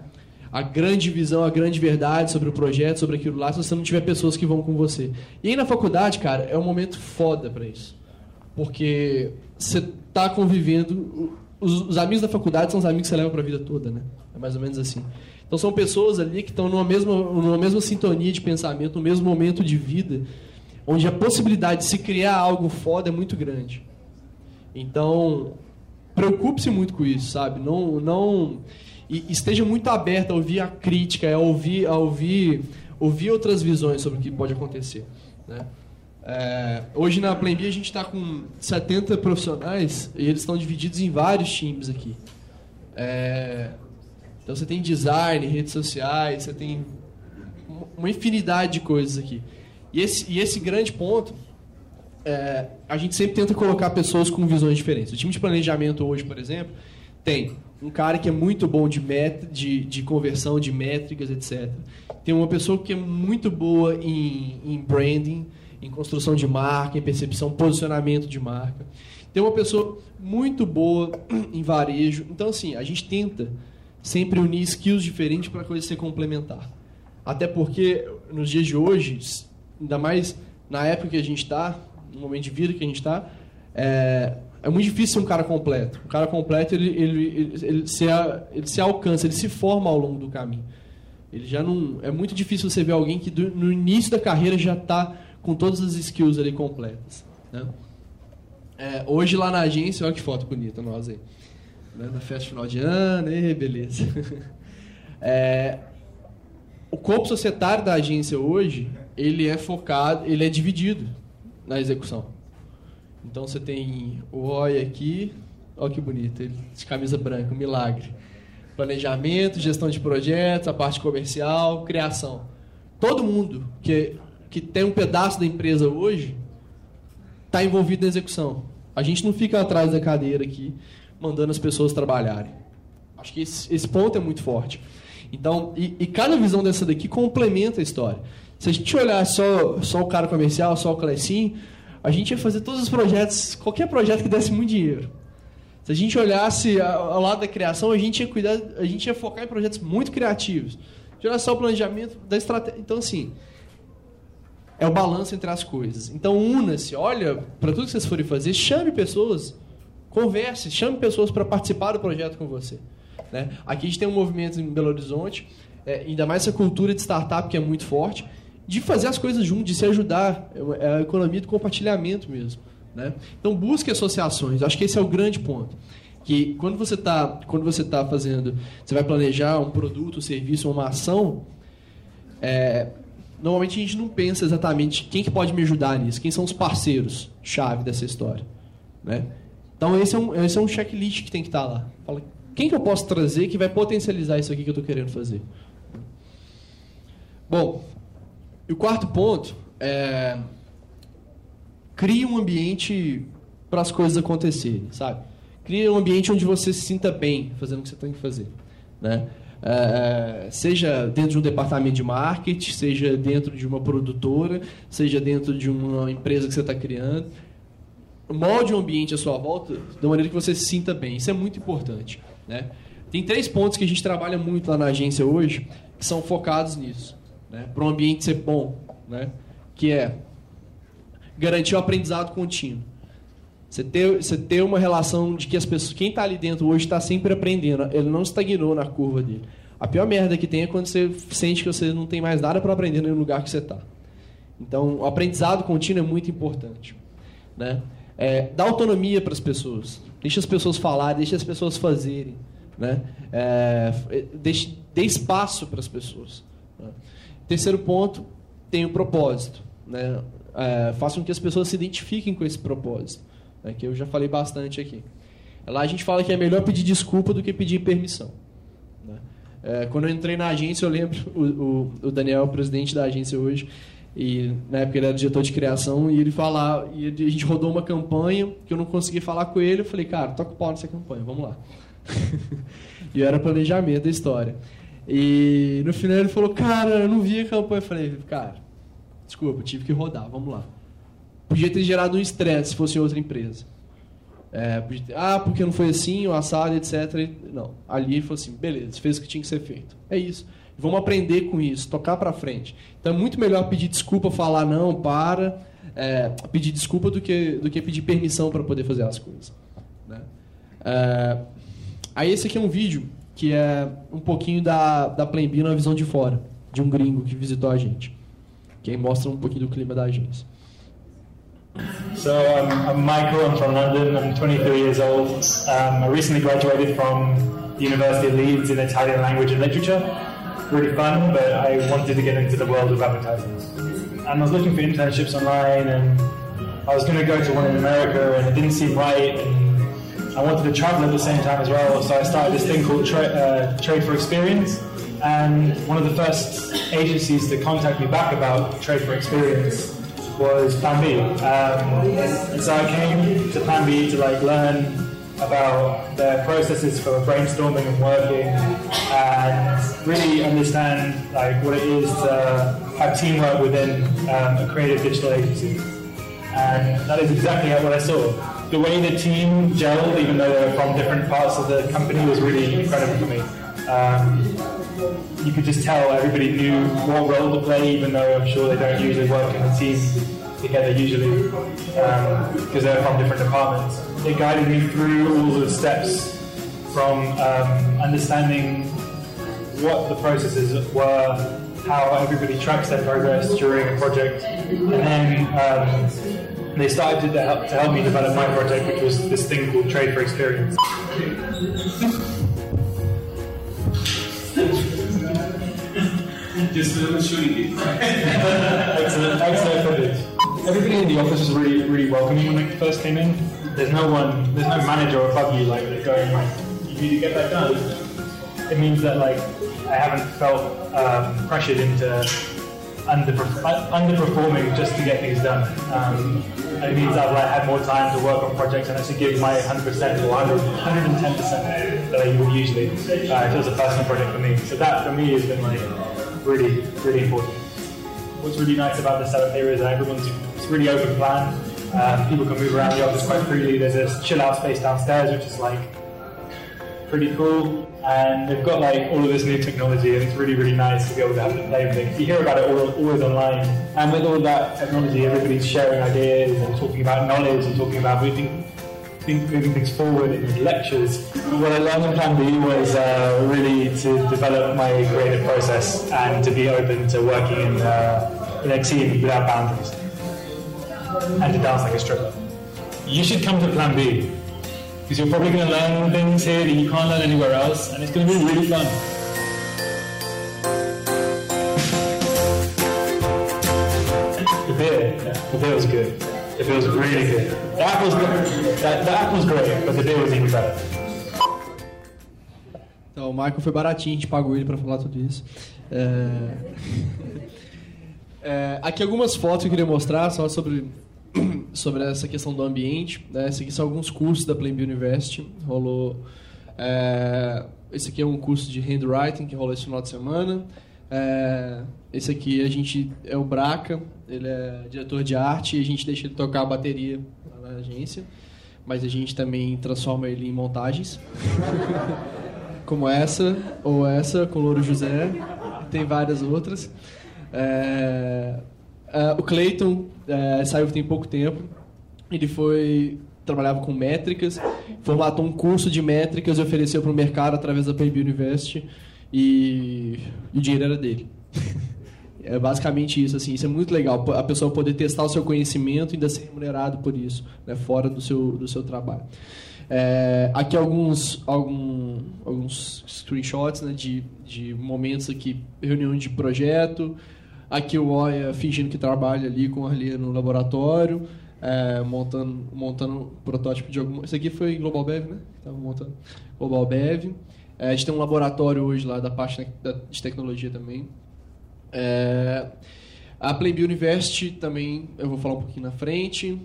a grande visão, a grande verdade sobre o projeto, sobre aquilo lá, se você não tiver pessoas que vão com você. E aí na faculdade, cara, é um momento foda para isso. Porque você tá convivendo. Os, os, amigos da faculdade são os amigos que você leva para a vida toda, né? É mais ou menos assim. Então são pessoas ali que estão numa mesma, numa mesma sintonia de pensamento, no mesmo momento de vida, onde a possibilidade de se criar algo foda é muito grande. Então, preocupe-se muito com isso, sabe? Não, não e esteja muito aberto a ouvir a crítica, a ouvir, a ouvir, ouvir outras visões sobre o que pode acontecer, né? É, hoje na Plan B a gente está com 70 profissionais e eles estão divididos em vários times aqui. É, então você tem design, redes sociais, você tem uma infinidade de coisas aqui. E esse, e esse grande ponto é, a gente sempre tenta colocar pessoas com visões diferentes. O time de planejamento hoje, por exemplo, tem um cara que é muito bom de, met de, de conversão, de métricas, etc. Tem uma pessoa que é muito boa em, em branding, em construção de marca, em percepção, posicionamento de marca. Tem uma pessoa muito boa em varejo. Então, assim, a gente tenta sempre unir skills diferentes para a coisa ser complementar. Até porque, nos dias de hoje, ainda mais na época que a gente está, no momento de vida que a gente está, é, é muito difícil ser um cara completo. O cara completo, ele, ele, ele, ele, se, ele se alcança, ele se forma ao longo do caminho. Ele já não, é muito difícil você ver alguém que do, no início da carreira já está com todas as skills ali completas. Né? É, hoje lá na agência, olha que foto bonita nós aí. Né? Na festa final de ano, e beleza. É, o corpo societário da agência hoje, ele é focado, ele é dividido na execução. Então você tem o Roy aqui, olha que bonito, ele de camisa branca, um milagre. Planejamento, gestão de projetos, a parte comercial, criação. Todo mundo que que tem um pedaço da empresa hoje, está envolvido na execução. A gente não fica atrás da cadeira aqui mandando as pessoas trabalharem. Acho que esse, esse ponto é muito forte. Então, e, e, cada visão dessa daqui complementa a história. Se a gente olhar só, só o cara comercial, só o Clecinho, a gente ia fazer todos os projetos, qualquer projeto que desse muito dinheiro. Se a gente olhasse ao lado da criação, a gente ia cuidar, a gente ia focar em projetos muito criativos. Olhar só o planejamento da estratégia. Então, assim, é o balanço entre as coisas. Então, una-se, olha para tudo que vocês forem fazer, chame pessoas, converse, chame pessoas para participar do projeto com você. Né? Aqui a gente tem um movimento em Belo Horizonte, é, ainda mais essa cultura de startup que é muito forte, de fazer as coisas juntos, de se ajudar. É, é a economia do compartilhamento mesmo. Né? Então busque associações. Acho que esse é o grande ponto. Que quando você está quando você tá fazendo, você vai planejar um produto, um serviço, uma ação, é, normalmente a gente não pensa exatamente quem que pode me ajudar nisso, quem são os parceiros chave dessa história, né? Então esse é um, esse é um checklist que tem que estar tá lá. Fala, quem que eu posso trazer que vai potencializar isso aqui que eu estou querendo fazer? Bom, e o quarto ponto é crie um ambiente para as coisas acontecerem, sabe? Crie um ambiente onde você se sinta bem fazendo o que você tem que fazer, né? É, seja dentro de um departamento de marketing, seja dentro de uma produtora, seja dentro de uma empresa que você está criando. Molde um ambiente à sua volta de maneira que você se sinta bem. Isso é muito importante. Né? Tem três pontos que a gente trabalha muito lá na agência hoje que são focados nisso. Né? Para um ambiente ser bom, né? que é garantir o aprendizado contínuo. Você ter, você ter uma relação de que as pessoas, quem está ali dentro hoje está sempre aprendendo, ele não estagnou na curva dele. A pior merda que tem é quando você sente que você não tem mais nada para aprender no lugar que você está. Então, o aprendizado contínuo é muito importante. Né? É, dá autonomia para as pessoas. Deixa as pessoas falarem, deixa as pessoas fazerem. Né? É, deixe, dê espaço para as pessoas. Né? Terceiro ponto, tem o propósito. Né? É, faça com que as pessoas se identifiquem com esse propósito. Né? Que eu já falei bastante aqui. Lá a gente fala que é melhor pedir desculpa do que pedir permissão. Né? É, quando eu entrei na agência, eu lembro, o, o, o Daniel, o presidente da agência hoje, e na época ele era diretor de criação, e ele falava, e a gente rodou uma campanha que eu não consegui falar com ele. Eu falei, cara, toca o pau nessa campanha, vamos lá. e era planejamento da história. E no final ele falou, cara, eu não vi a campanha. Eu falei, cara, desculpa, tive que rodar, vamos lá. Podia ter gerado um estresse se fosse outra empresa. É, ter, ah, porque não foi assim, o assado, etc. Não, ali ele falou assim, beleza, fez o que tinha que ser feito. É isso. Vamos aprender com isso, tocar para frente. Então é muito melhor pedir desculpa, falar não, para, é, pedir desculpa do que, do que pedir permissão para poder fazer as coisas. Né? É, aí esse aqui é um vídeo que é um pouquinho da, da Plan B na visão de fora, de um gringo que visitou a gente. Que aí mostra um pouquinho do clima da agência. So I'm, I'm Michael, I'm from London, I'm 23 years old. Um, I recently graduated from the University of Leeds in Italian language and literature. really fun, but I wanted to get into the world of advertising. And I was looking for internships online, and I was going to go to one in America, and it didn't seem right. And I wanted to travel at the same time as well, so I started this thing called tra- uh, Trade for Experience. And one of the first agencies to contact me back about Trade for Experience was Plan B. Um, and so I came to Plan B to like learn about their processes for brainstorming and working and really understand like what it is to have teamwork within um, a creative digital agency. And that is exactly what I saw. The way the team gelled, even though they were from different parts of the company, was really incredible for me. Um, you could just tell everybody knew what role to play, even though I'm sure they don't usually work in a team together usually because um, they're from different departments. They guided me through all the steps from um, understanding what the processes were, how everybody tracks their progress during a project, and then um, they started to help, to help me develop my project, which was this thing called Trade for Experience. Just a little shooting. excellent, excellent footage everybody in the office was really, really welcoming when I first came in. There's no one, there's no manager above you like going like, you need to get that done. It means that like I haven't felt um, pressured into under, underperforming just to get things done. Um, it means I've like had more time to work on projects and actually give my 100% or 100, 110% that I would usually uh, if it was a personal project for me. So that for me has been like really, really important. What's really nice about the setup here is that everyone's it's really open plan. Um, people can move around the office quite freely. There's this chill out space downstairs, which is like pretty cool. And they've got like all of this new technology, and it's really, really nice to be able to have to play with things. You hear about it all, always online, and with all that technology, everybody's sharing ideas and talking about knowledge and talking about moving, moving things forward in lectures. What I learned in Plan B was uh, really to develop my creative process and to be open to working in, uh, in a team without boundaries, and to dance like a stripper. You should come to Plan B because you're probably going to learn things here that you can't learn anywhere else, and it's going to be really fun. The beer, yeah, the beer was good. The beer was really good. The apple's, the, the apple's great, but the beer was even better. Então, o Michael foi baratinho, a gente pagou ele para falar tudo isso. É... É, aqui algumas fotos que eu queria mostrar só sobre sobre essa questão do ambiente. Né? São alguns cursos da Plainview University. Rolou. É, esse aqui é um curso de handwriting que rolou esse final de semana. É, esse aqui a gente é o Braca, ele é diretor de arte e a gente deixa ele tocar a bateria lá na agência, mas a gente também transforma ele em montagens, como essa ou essa com Louro José, tem várias outras. É, Uh, o Clayton uh, saiu tem pouco tempo. Ele foi trabalhava com métricas, formatou um curso de métricas e ofereceu para o mercado através da PayB University e, e o dinheiro era dele. é basicamente isso, assim, isso é muito legal, a pessoa poder testar o seu conhecimento e ainda ser remunerado por isso, né, fora do seu, do seu trabalho. É, aqui alguns, algum, alguns screenshots né, de, de momentos aqui, reunião de projeto, Aqui o Oia fingindo que trabalha ali com a no laboratório, é, montando, montando protótipo de alguma. Isso aqui foi Global Bev, né? Estava montando Global Bev. É, a gente tem um laboratório hoje lá da parte de tecnologia também. É, a Playbi University também, eu vou falar um pouquinho na frente.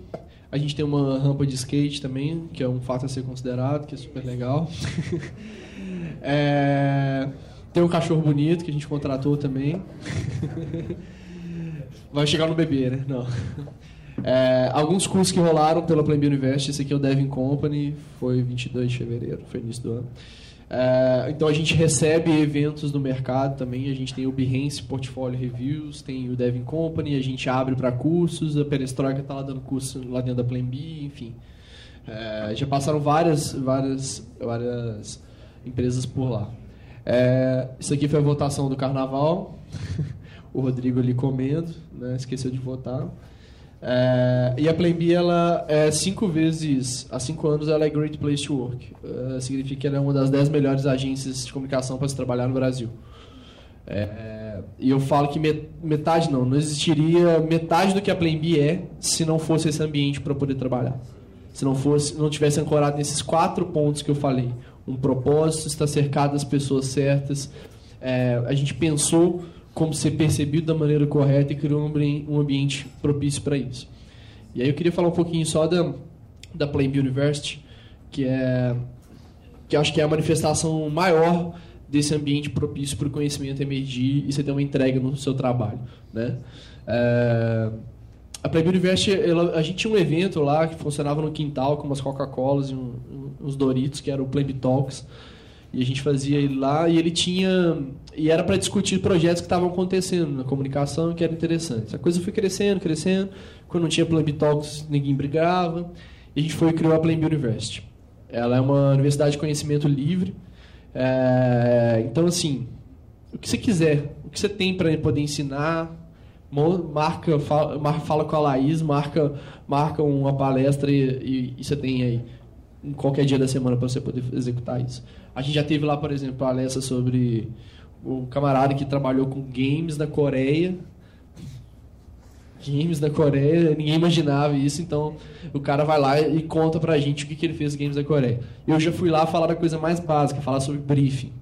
A gente tem uma rampa de skate também, que é um fato a ser considerado, que é super legal. é, tem um cachorro bonito que a gente contratou também. Vai chegar no bebê, né? Não. É, alguns cursos que rolaram pela Plan B University. Esse aqui é o Devin Company, foi 22 de fevereiro, foi início do ano. É, então a gente recebe eventos no mercado também. A gente tem o Behance Portfolio Reviews, tem o Devin Company, a gente abre para cursos. A Perestroika está lá dando curso lá dentro da Plan B, enfim. É, já passaram várias, várias, várias empresas por lá. É, isso aqui foi a votação do carnaval. o Rodrigo ali comendo, né? esqueceu de votar. É, e a Plan B, ela é cinco vezes, há cinco anos, ela é Great Place to Work. É, significa que ela é uma das dez melhores agências de comunicação para se trabalhar no Brasil. É, e eu falo que metade não, não existiria metade do que a Plan B é se não fosse esse ambiente para poder trabalhar. Se não fosse, não tivesse ancorado nesses quatro pontos que eu falei um propósito, está cercado das pessoas certas. É, a gente pensou como ser percebido da maneira correta e criou um ambiente propício para isso. E aí eu queria falar um pouquinho só da, da Plainview University, que é que acho que é a manifestação maior desse ambiente propício para o conhecimento emergir e você ter uma entrega no seu trabalho, né? É, a Playboy University, ela, a gente tinha um evento lá que funcionava no quintal com umas Coca-Colas e um, uns Doritos, que era o Playboy Talks. E a gente fazia ele lá e ele tinha. E era para discutir projetos que estavam acontecendo na comunicação que era interessante. A coisa foi crescendo, crescendo. Quando não tinha Playboy Talks, ninguém brigava. E a gente foi e criou a Playboy University. Ela é uma universidade de conhecimento livre. É, então, assim, o que você quiser, o que você tem para poder ensinar, marca, fala, fala com a Laís, marca, marca uma palestra e, e, e você tem aí qualquer dia da semana para você poder executar isso. A gente já teve lá, por exemplo, palestra sobre o camarada que trabalhou com games na Coreia. Games na Coreia, ninguém imaginava isso, então o cara vai lá e conta pra gente o que, que ele fez games na Coreia. Eu já fui lá falar da coisa mais básica, falar sobre briefing.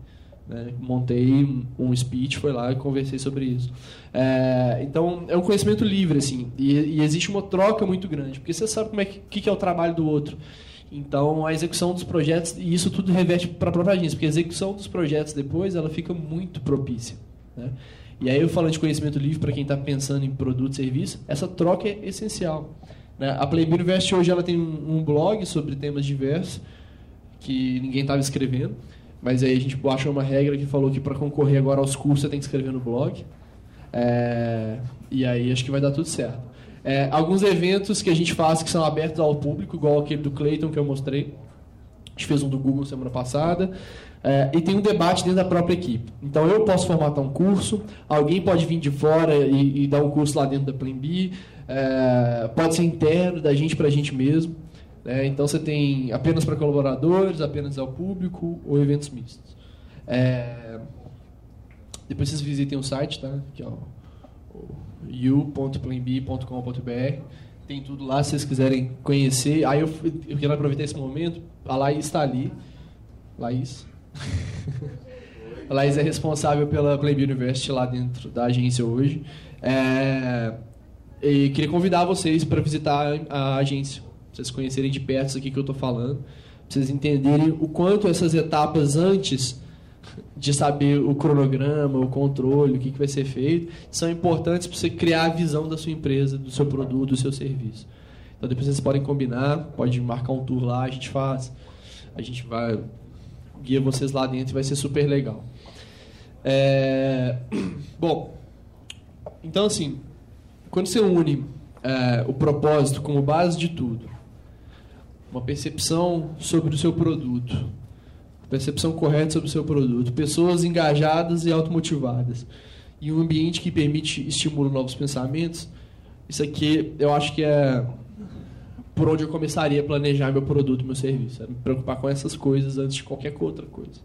Né? Montei um, speech, foi lá e conversei sobre isso. É, então, é um conhecimento livre, assim, e, e, existe uma troca muito grande, porque você sabe como é que, que é o trabalho do outro. Então, a execução dos projetos, e isso tudo reverte para a própria agência, porque a execução dos projetos depois, ela fica muito propícia. Né? E aí, eu falando de conhecimento livre para quem está pensando em produto e serviço, essa troca é essencial. Né? A Playbill Invest hoje ela tem um, um blog sobre temas diversos, que ninguém estava escrevendo, mas aí a gente achou uma regra que falou que para concorrer agora aos cursos você tem que escrever no blog. É, e aí acho que vai dar tudo certo. É, alguns eventos que a gente faz que são abertos ao público, igual aquele do Clayton que eu mostrei. A gente fez um do Google semana passada. É, e tem um debate dentro da própria equipe. Então eu posso formatar um curso, alguém pode vir de fora e, e dar um curso lá dentro da Plan B, é, pode ser interno, da gente para a gente mesmo. Né? Então você tem apenas para colaboradores, apenas ao público ou eventos mistos. É, depois vocês visitem o site, tá? Que é o. Tem tudo lá se vocês quiserem conhecer. Aí eu, eu quero aproveitar esse momento. A Laís está ali. Laís. a Laís é responsável pela Playb University lá dentro da agência hoje. É, e queria convidar vocês para visitar a agência. Vocês conhecerem de perto isso aqui que eu estou falando. Pra vocês entenderem o quanto essas etapas antes de saber o cronograma, o controle, o que, que vai ser feito, são importantes para você criar a visão da sua empresa, do seu produto, do seu serviço. Então depois vocês podem combinar, pode marcar um tour lá, a gente faz, a gente vai guia vocês lá dentro e vai ser super legal. É... Bom, então assim, quando você une é, o propósito como base de tudo, uma percepção sobre o seu produto, percepção correta sobre o seu produto, pessoas engajadas e automotivadas e um ambiente que permite estimular novos pensamentos. Isso aqui eu acho que é por onde eu começaria a planejar meu produto, meu serviço. É me preocupar com essas coisas antes de qualquer outra coisa.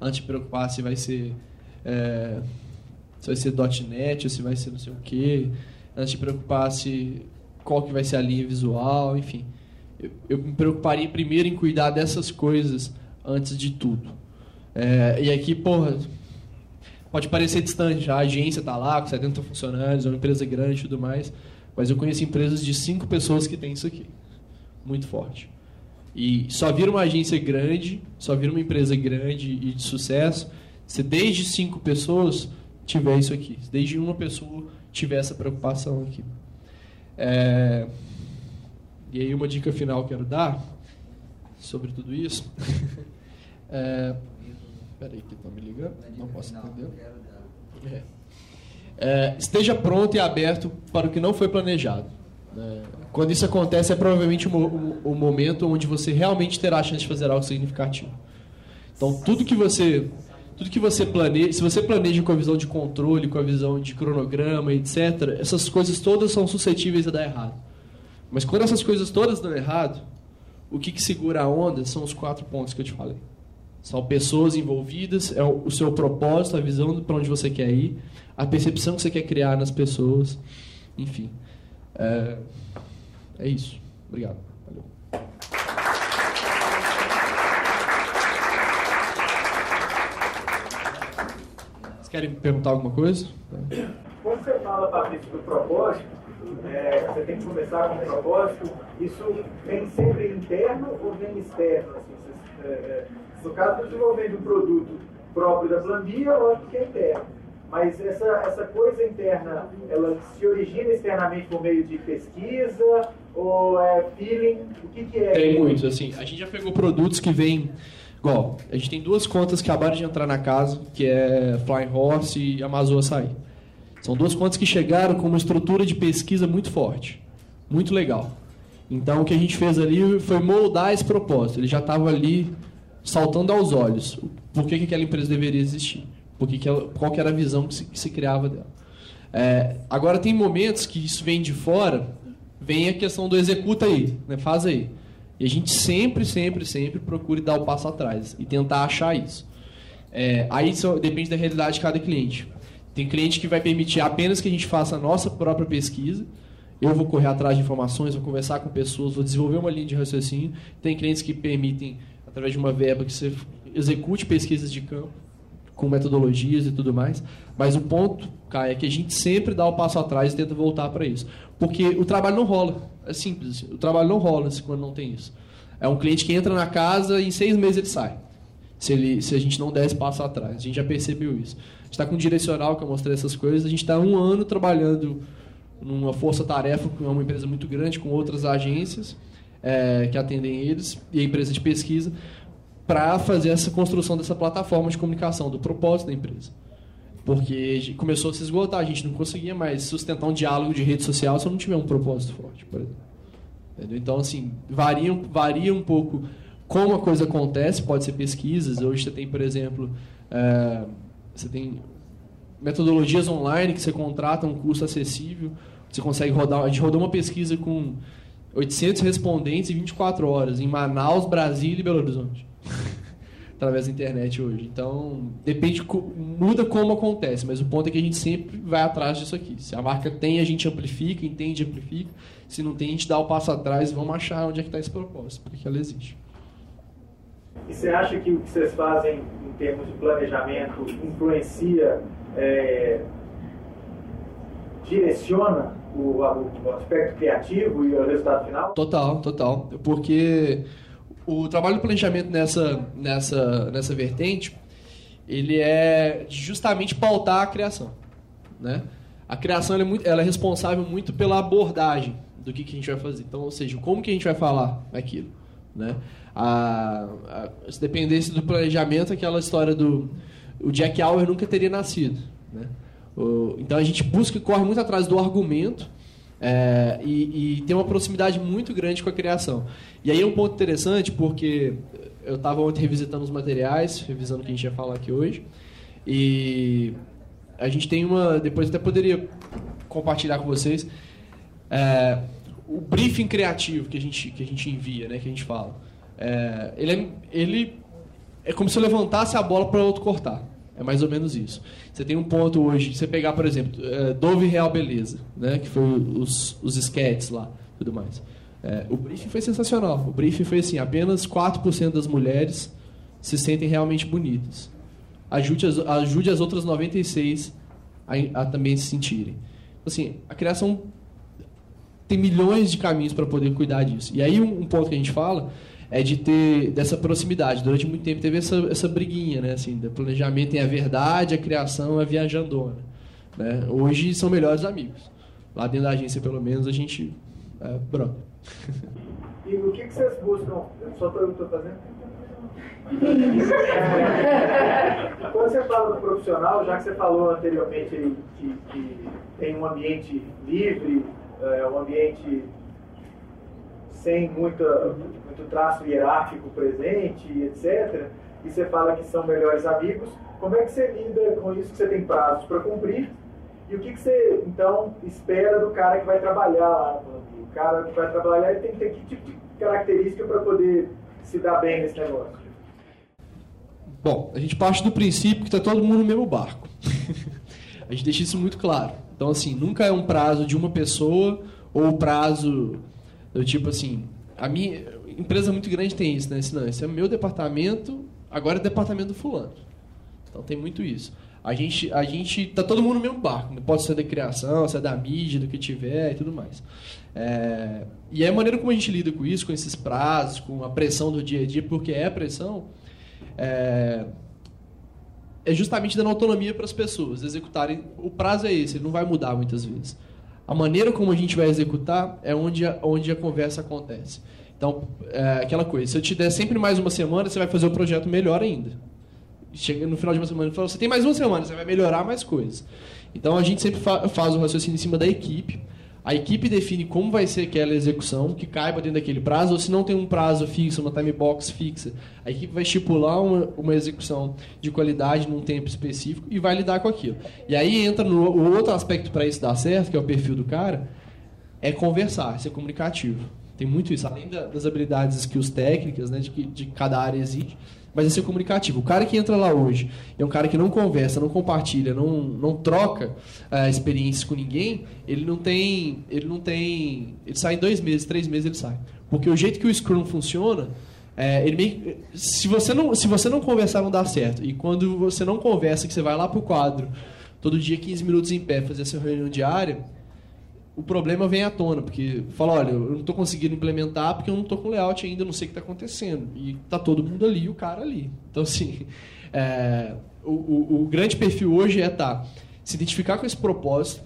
Antes de preocupar se vai ser é, se vai ser .NET se vai ser não sei o quê. Antes de preocupar se qual que vai ser a linha visual, enfim. Eu, me preocuparia primeiro em cuidar dessas coisas antes de tudo. É, e aqui, porra, pode parecer distante, a agência está lá com 70 funcionários, é uma empresa grande e tudo mais, mas eu conheço empresas de 5 pessoas que têm isso aqui. Muito forte. E só vira uma agência grande, só vira uma empresa grande e de sucesso, se desde 5 pessoas tiver isso aqui, se desde uma pessoa tiver essa preocupação aqui. É... E aí uma dica final quero dar sobre tudo isso. é, peraí que estão me ligando, não posso entender. É. É, esteja pronto e aberto para o que não foi planejado. É, quando isso acontece, é provavelmente o, o, o, momento onde você realmente terá a chance de fazer algo significativo. Então, tudo que você tudo que você planeja, se você planeja com a visão de controle, com a visão de cronograma, etc., essas coisas todas são suscetíveis a dar errado. Mas quando essas coisas todas dão errado, o que, que segura a onda são os quatro pontos que eu te falei. São pessoas envolvidas, é o seu propósito, a visão para onde você quer ir, a percepção que você quer criar nas pessoas, enfim. É, é isso. Obrigado. Valeu. Vocês querem perguntar alguma coisa? Quando você fala, Patrícia, do propósito, é, você tem que começar com um propósito, isso vem sempre interno ou vem externo? Assim, é, é no caso, estou desenvolvendo um produto próprio da Plambia, lógico que é interno. Mas essa, essa coisa interna, ela se origina externamente por meio de pesquisa ou é feeling? O que, que é? Tem muitos, assim. A gente já pegou produtos que vêm... Igual, a gente tem duas contas que acabaram de entrar na casa, que é Flying Horse e Amazon Açaí. São duas contas que chegaram com uma estrutura de pesquisa muito forte, muito legal. Então o que a gente fez ali foi moldar esse propósito. Ele já estava ali saltando aos olhos. Por que, que aquela empresa deveria existir? Por que que ela, qual que era a visão que se, que se criava dela? É, agora tem momentos que isso vem de fora, vem a questão do executa aí, né? faz aí. E a gente sempre, sempre, sempre procura dar o passo atrás e tentar achar isso. É, aí isso depende da realidade de cada cliente. Tem cliente que vai permitir apenas que a gente faça a nossa própria pesquisa. Eu vou correr atrás de informações, vou conversar com pessoas, vou desenvolver uma linha de raciocínio. Tem clientes que permitem, através de uma verba, que você execute pesquisas de campo. com metodologias e tudo mais. Mas o ponto, Kai, é que a gente sempre dá o passo atrás e tenta voltar para isso. Porque o trabalho não rola. É simples. Assim. O trabalho não rola quando não tem isso. É um cliente que entra na casa e em seis meses ele sai. Se, ele, se a gente não der esse passo atrás. A gente já percebeu isso. A gente está com um direcional que eu mostrei essas coisas. A gente está um ano trabalhando numa força-tarefa com uma empresa muito grande, com outras agências é, que atendem eles e a empresa de pesquisa, para fazer essa construção dessa plataforma de comunicação, do propósito da empresa. Porque começou a se esgotar, a gente não conseguia mais sustentar um diálogo de rede social se não tiver um propósito forte, por exemplo. Entendeu? Então, assim, varia, varia um pouco como a coisa acontece, pode ser pesquisas. Hoje você tem, por exemplo, é, você tem metodologias online que você contrata um curso acessível, você consegue rodar. A gente rodou uma pesquisa com 800 respondentes em 24 horas em Manaus, Brasília e Belo Horizonte. através da internet hoje. Então, depende, muda como acontece, mas o ponto é que a gente sempre vai atrás disso aqui. Se a marca tem, a gente amplifica, entende, amplifica. Se não tem, a gente dá o passo atrás e vamos achar onde é que está esse propósito, porque ela existe. E você acha que o que vocês fazem em termos de planejamento influencia, é, direciona o, o aspecto criativo e o resultado final? Total, total. Porque o trabalho de planejamento nessa, nessa, nessa vertente, ele é justamente pautar a criação, né? A criação é, muito, é responsável muito pela abordagem do que, que a gente vai fazer. Então, ou seja, como que a gente vai falar aquilo, né? A, a, se dependesse do planejamento, aquela história do o Jack Auer nunca teria nascido, né? O, então a gente busca e corre muito atrás do argumento é, e, e, tem uma proximidade muito grande com a criação. E aí é um ponto interessante, porque eu estava ontem revisitando os materiais, revisando o que a gente ia falar aqui hoje, e a gente tem uma. Depois até poderia compartilhar com vocês. É, o briefing criativo que a gente, que a gente envia, né, que a gente fala. É, ele, é, ele é como se eu levantasse a bola para o outro cortar. É mais ou menos isso. Você tem um ponto hoje, você pegar, por exemplo, é, Dove Real Beleza, né, que foi os, os sketches lá, tudo mais. É, o briefing foi sensacional. O briefing foi assim, apenas 4% das mulheres se sentem realmente bonitas. Ajude as, ajude as outras 96 a, a também se sentirem. Assim, a criação tem milhões de caminhos para poder cuidar disso. E aí um, um ponto que a gente fala é de ter dessa proximidade. Durante muito tempo teve essa, essa briguinha, né? Assim, do planejamento tem a verdade, a criação é viajandona. Né? Hoje são melhores amigos. Lá dentro da agência, pelo menos, a gente é brother. E o que, que vocês buscam? Só estou eu fazendo? Quando você fala do profissional, já que você falou anteriormente que, que tem um ambiente livre, é, um ambiente sem muita, muito traço hierárquico presente, etc., e você fala que são melhores amigos, como é que você lida com isso que você tem prazos para cumprir? E o que, que você, então, espera do cara que vai trabalhar lá O cara que vai trabalhar ele tem que ter que tipo de característica para poder se dar bem nesse negócio? Bom, a gente parte do princípio que está todo mundo no mesmo barco. a gente deixa isso muito claro. Então, assim, nunca é um prazo de uma pessoa ou prazo do tipo assim, a minha empresa muito grande tem isso, né? Esse, não, esse é o meu departamento, agora é departamento do fulano. Então tem muito isso. A gente, a gente tá todo mundo no mesmo barco. Pode ser da criação, ser da mídia, do que tiver e tudo mais. É, e a maneira como a gente lida com isso, com esses prazos, com a pressão do dia a dia, porque é pressão, é, é justamente dando autonomia para as pessoas executarem. O prazo é esse, ele não vai mudar muitas vezes. A maneira como a gente vai executar é onde a, onde a conversa acontece. Então, é aquela coisa, se eu te der sempre mais uma semana, você vai fazer o projeto melhor ainda. Chega no final de uma semana e fala, você tem mais uma semana, você vai melhorar mais coisas. Então, a gente sempre fa faz o raciocínio em cima da equipe, a equipe define como vai ser aquela execução, que caiba dentro daquele prazo, ou se não tem um prazo fixo, uma time box fixa, a equipe vai estipular uma, uma execução de qualidade num tempo específico e vai lidar com aquilo. E aí entra no o outro aspecto para isso dar certo, que é o perfil do cara, é conversar, ser comunicativo. Tem muito isso, além das habilidades skills técnicas, né, de que de cada área exige, mas é ser comunicativo. O cara que entra lá hoje é um cara que não conversa, não compartilha, não, não troca uh, experiências com ninguém, ele não tem. Ele não tem. Ele sai em dois meses, três meses ele sai. Porque o jeito que o Scrum funciona É, ele meio, se, você não, se você não conversar, não dá certo. E quando você não conversa, que você vai lá pro quadro, todo dia 15 minutos em pé, fazer essa reunião diária, o problema vem à tona, porque fala, olha, eu não estou conseguindo implementar porque eu não estou com layout ainda, não sei o que está acontecendo. E tá todo mundo ali, o cara ali. Então, assim, é, o, o, o, grande perfil hoje é tá, se identificar com esse propósito.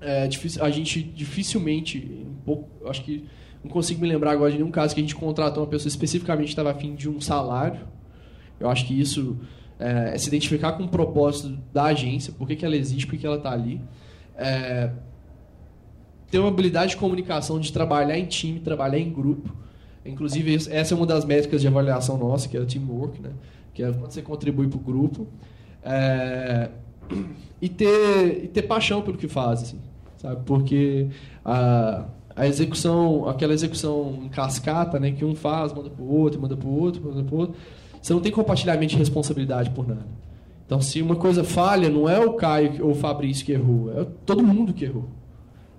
É, a gente dificilmente, um pouco, acho que não consigo me lembrar agora de nenhum caso que a gente contratou uma pessoa especificamente que estava afim de um salário. Eu acho que isso é, é se identificar com o propósito da agência, por que, que ela existe, por que ela está ali. É, ter uma habilidade de comunicação, de trabalhar em time, trabalhar em grupo. Inclusive, essa é uma das métricas de avaliação nossa, que é o teamwork, né? que é quando você contribui para o grupo. É... E, ter, e ter paixão pelo que faz, assim, sabe? Porque a, a execução, aquela execução em cascata, né? que um faz, manda para o outro, manda para o outro, manda para o outro, você não tem compartilhamento de responsabilidade por nada. Então, se uma coisa falha, não é o Caio ou o Fabrício que errou, é todo mundo que errou.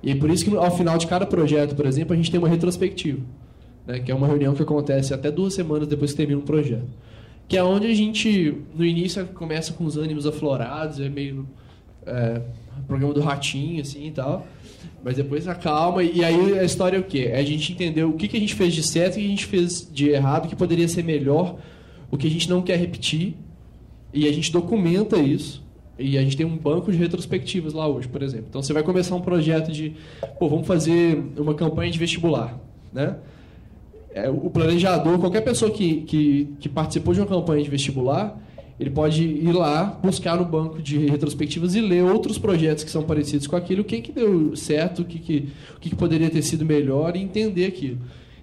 E é por isso que ao final de cada projeto, por exemplo, a gente tem uma retrospectiva, né, que é uma reunião que acontece até duas semanas depois que termina um projeto. Que é onde a gente, no início, começa com os ânimos aflorados, é meio é, programa do ratinho, assim e tal. Mas depois acalma, e aí a história é o quê? É a gente entender o que, que a gente fez de certo o que a gente fez de errado, o que poderia ser melhor, o que a gente não quer repetir, e a gente documenta isso e a gente tem um banco de retrospectivas lá hoje, por exemplo. Então você vai começar um projeto de, pô, vamos fazer uma campanha de vestibular, né? É, o planejador, qualquer pessoa que, que, que, participou de uma campanha de vestibular, ele pode ir lá, buscar no banco de retrospectivas e ler outros projetos que são parecidos com aquilo, o que, que deu certo, o que, que, o que, que poderia ter sido melhor e entender aquilo.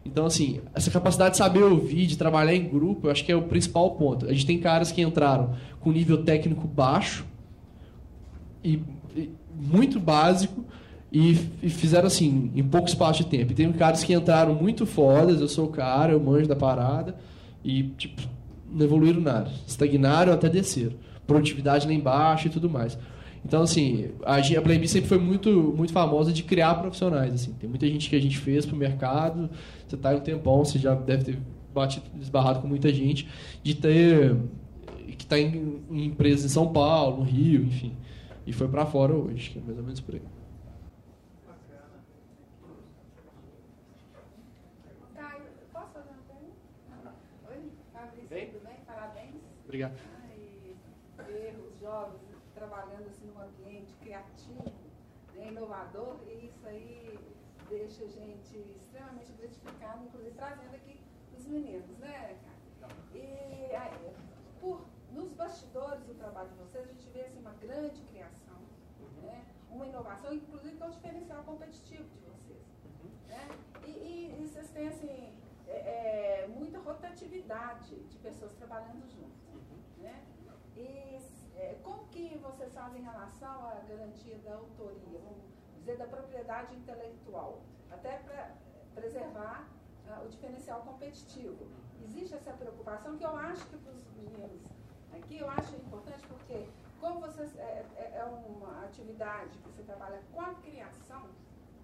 Então, assim, essa capacidade de saber ouvir, de trabalhar em grupo, eu acho que é o principal ponto. A gente tem caras que entraram com nível técnico baixo, e, e muito básico e, e, fizeram assim, em pouco espaço de tempo. E tem caras que entraram muito fodas, eu sou o cara, eu manjo da parada, e tipo, não evoluíram nada. Estagnaram até desceram. Produtividade lá embaixo e tudo mais. Então, assim, a, a sempre foi muito, muito famosa de criar profissionais. Assim. Tem muita gente que a gente fez pro mercado, você está em um tempão, você já deve ter batido, esbarrado com muita gente, de ter que está em, em empresas em São Paulo, no Rio, enfim e foi para fora hoje, que é mais ou menos por aí. Caio, posso fazer uma pergunta? Oi, Fabrício, tudo bem? Parabéns. Obrigado. Ai, ver os jovens trabalhando assim num ambiente criativo, né, inovador, e isso aí deixa a gente extremamente gratificado, inclusive trazendo aqui os meninos, né, Caio? E aí, por nos bastidores do trabalho de vocês, a gente vê assim, uma grande. Né? uma inovação, inclusive que é o diferencial competitivo de vocês. Uhum. Né? E, e, e, vocês têm assim, é, é, muita rotatividade de pessoas trabalhando juntas. Uhum. Né? E é, como que vocês fazem em relação à garantia da autoria, vamos dizer, da propriedade intelectual, até para preservar uh, o diferencial competitivo? Existe essa preocupação que eu acho que para os meninos aqui eu acho importante porque, como você, é, é, é uma atividade que você trabalha com a criação,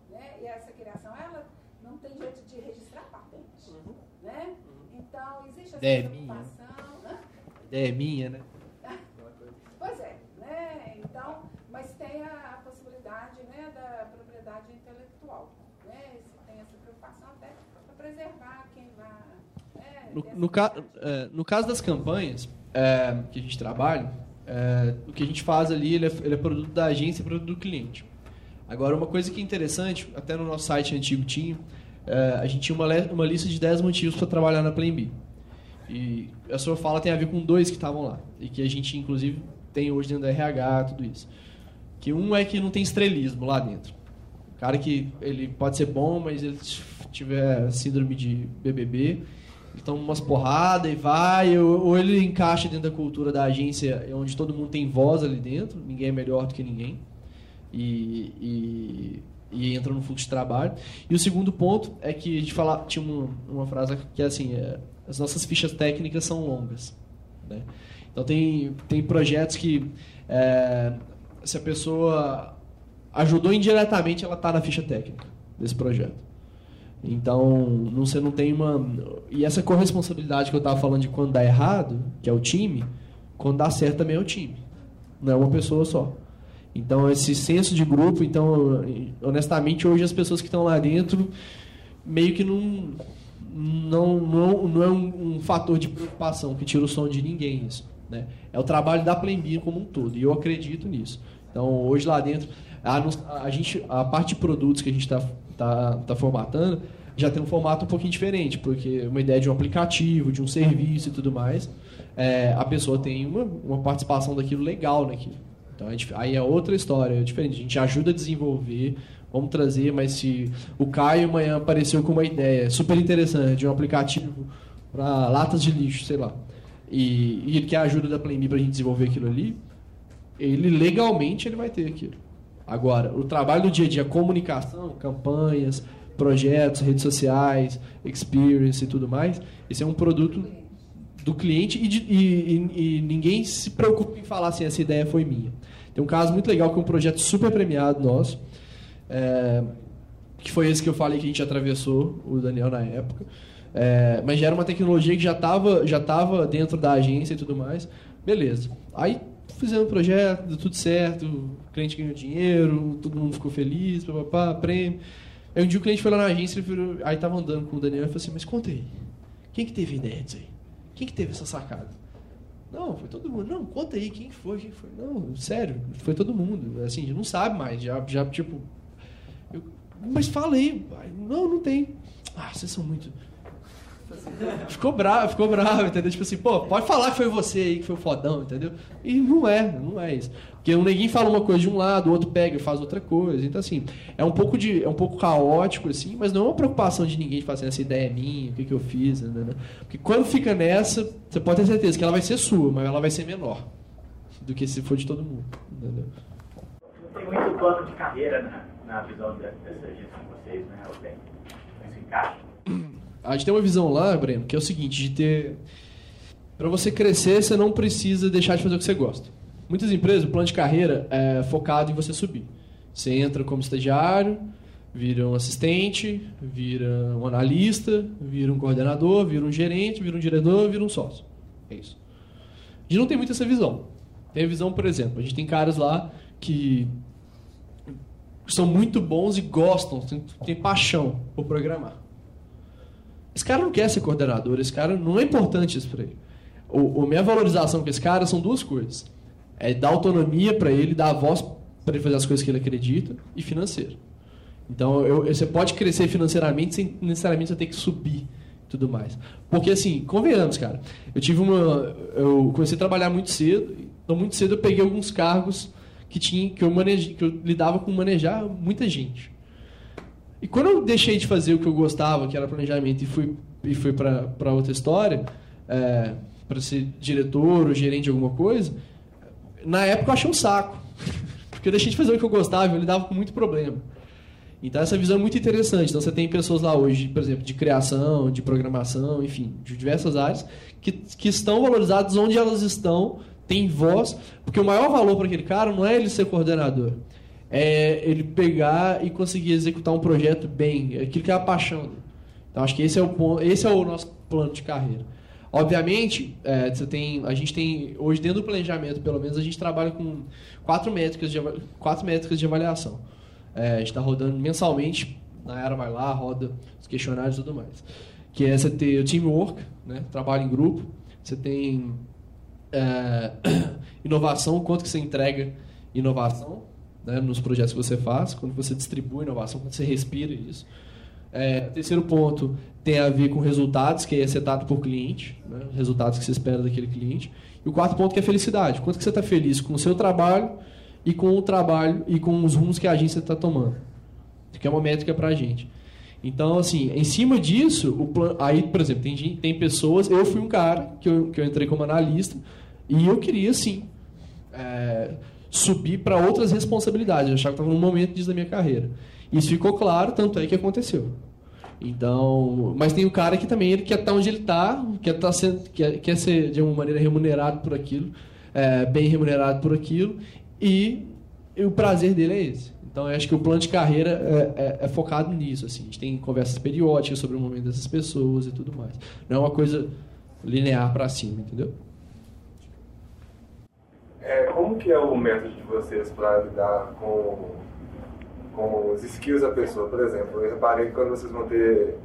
né? E essa criação, ela não tem jeito de registrar patente, uhum. né? Uhum. Então, existe essa é preocupação. Minha. Ideia é minha, né? pois é, né? Então, mas tem a, a, possibilidade né, da propriedade intelectual, né? Se tem essa preocupação até para preservar quem vai... Né, no, no, ca, é, no caso das campanhas, é, que a gente trabalha, é, o que a gente faz ali ele é, ele é produto da agência e produto do cliente. Agora, uma coisa que é interessante, até no nosso site antigo tinha, é, a gente tinha uma, uma lista de 10 motivos para trabalhar na Plan B. E a sua fala tem a ver com dois que estavam lá. E que a gente, inclusive, tem hoje dentro da RH, tudo isso. Que um é que não tem estrelismo lá dentro. O cara que ele pode ser bom, mas ele tiver síndrome de BBB, toma umas porradas e vai, ou, ele encaixa dentro da cultura da agência, onde todo mundo tem voz ali dentro, ninguém é melhor do que ninguém, e, e, e entra no fluxo de trabalho. E o segundo ponto é que a gente fala, tinha uma, uma frase que é assim: é, as nossas fichas técnicas são longas. Né? Então, tem, tem projetos que, é, se a pessoa ajudou indiretamente, ela está na ficha técnica desse projeto. Então, não, você não tem uma. E essa corresponsabilidade que eu estava falando de quando dá errado, que é o time, quando dá certo também é o time. Não é uma pessoa só. Então, esse senso de grupo, então, honestamente, hoje as pessoas que estão lá dentro meio que não. Não, não, não é um, um fator de preocupação que tira o som de ninguém isso. Né? É o trabalho da Playbeer como um todo, e eu acredito nisso. Então, hoje lá dentro, a, a, gente, a parte de produtos que a gente está tá, tá formatando já tem um formato um pouquinho diferente, porque uma ideia de um aplicativo, de um serviço e tudo mais, é, a pessoa tem uma, uma participação daquilo legal naquilo. Então, gente, aí é outra história, é diferente. A gente ajuda a desenvolver, vamos trazer, mas se o Caio amanhã apareceu com uma ideia super interessante de um aplicativo para latas de lixo, sei lá, e, e ele quer a ajuda da Play para a gente desenvolver aquilo ali, ele legalmente ele vai ter aquilo. Agora, o trabalho do dia a dia, comunicação, campanhas, projetos, redes sociais, experience e tudo mais, esse é um produto do cliente e, de, e, e, e, ninguém se preocupa em falar assim, essa ideia foi minha. Tem um caso muito legal que é um projeto super premiado nosso, é, que foi esse que eu falei que a gente atravessou, o Daniel na época, é, mas já era uma tecnologia que já estava já tava dentro da agência e tudo mais. Beleza. Aí fizemos o projeto, deu tudo certo, o cliente ganhou dinheiro, todo mundo ficou feliz, papapá, prêmio. Aí um dia o cliente foi lá na agência, virou, aí tava andando com o Daniel e falou assim, mas conta aí, quem que teve ideia disso aí? Quem que teve essa sacada? Não, foi todo mundo. Não, conta aí, quem foi, quem foi? Não, sério, foi todo mundo. Assim, não sabe mais, já, já tipo... Eu, mas fala aí. Não, não tem. Ah, vocês são muito... Ficou bravo, ficou bravo, entendeu? Tipo assim, pô, pode falar que foi você aí que foi o fodão, entendeu? E não é, não é isso. Porque um neguinho fala uma coisa de um lado, o outro pega e faz outra coisa. Então, assim, é um pouco, de, é um pouco caótico, assim, mas não é uma preocupação de ninguém de fazer essa ideia é minha, o que, que eu fiz, entendeu? Porque quando fica nessa, você pode ter certeza que ela vai ser sua, mas ela vai ser menor do que se for de todo mundo, entendeu? Tem muito plano de carreira na, na visão dessa gestão de vocês, né? Ou tem? Isso encaixa? A gente tem uma visão lá, Breno, que é o seguinte, de ter... Para você crescer, você não precisa deixar de fazer o que você gosta. Muitas empresas, o plano de carreira é focado em você subir. Você entra como estagiário, vira um assistente, vira um analista, vira um coordenador, vira um gerente, vira um diretor, vira um sócio. É isso. A gente não tem muito essa visão. Tem a visão, por exemplo, a gente tem caras lá que são muito bons e gostam, têm, têm paixão por programar. Esse cara não quer ser coordenador, esse cara não é importante isso para ele. O, a minha valorização com esse cara são duas coisas. É dar autonomia para ele, dar a voz para ele fazer as coisas que ele acredita e financeiro. Então, eu, você pode crescer financeiramente sem necessariamente você ter que subir tudo mais. Porque, assim, convenhamos, cara. Eu tive uma... Eu comecei a trabalhar muito cedo. Então, muito cedo eu peguei alguns cargos que, tinha, que, eu, maneja, que eu lidava com manejar muita gente. E quando eu deixei de fazer o que eu gostava, que era planejamento, e fui, e fui para outra história, é, para ser diretor ou gerente de alguma coisa, na época eu achei um saco. Porque eu deixei de fazer o que eu gostava e eu lidava com muito problema. Então essa visão é muito interessante. Então você tem pessoas lá hoje, por exemplo, de criação, de programação, enfim, de diversas áreas, que, que estão valorizadas onde elas estão, têm voz, porque o maior valor para aquele cara não é ele ser coordenador, é ele pegar e conseguir executar um projeto bem, é aquilo que é a paixão. Então acho que esse é o ponto, esse é o nosso plano de carreira. Obviamente, é, você tem, a gente tem hoje dentro do planejamento, pelo menos a gente trabalha com quatro métricas de quatro métricas de avaliação. É, a gente está rodando mensalmente, na era vai lá, roda os questionários e tudo mais. Que é você ter o teamwork, né, trabalho em grupo. Você tem é, inovação, quanto que você entrega inovação né, nos projetos que você faz, quando você distribui inovação, quando você respira isso. É, terceiro ponto tem a ver com resultados, que é setado por cliente, né, resultados que você espera daquele cliente. E o quarto ponto que é felicidade. Quanto que você está feliz com o seu trabalho e com o trabalho e com os rumos que a agência está tomando. Que é uma métrica para a gente. Então, assim, em cima disso, o plan... aí, por exemplo, tem, tem pessoas. Eu fui um cara que eu, que eu entrei como analista e eu queria, sim, é, subir para outras responsabilidades. Eu achava que estava num momento disso da minha carreira. Isso ficou claro, tanto é que aconteceu. Então, mas tem o cara que também ele quer estar onde ele está, quer, tá sendo, quer, quer ser de alguma maneira remunerado por aquilo, é, bem remunerado por aquilo, e, e, o prazer dele é esse. Então, eu acho que o plano de carreira é, é, é, focado nisso. Assim. A gente tem conversas periódicas sobre o momento dessas pessoas e tudo mais. Não é uma coisa linear para cima, entendeu? É, como que é o método de vocês para lidar com, com os skills da pessoa? Por exemplo, eu reparei que quando vocês vão ter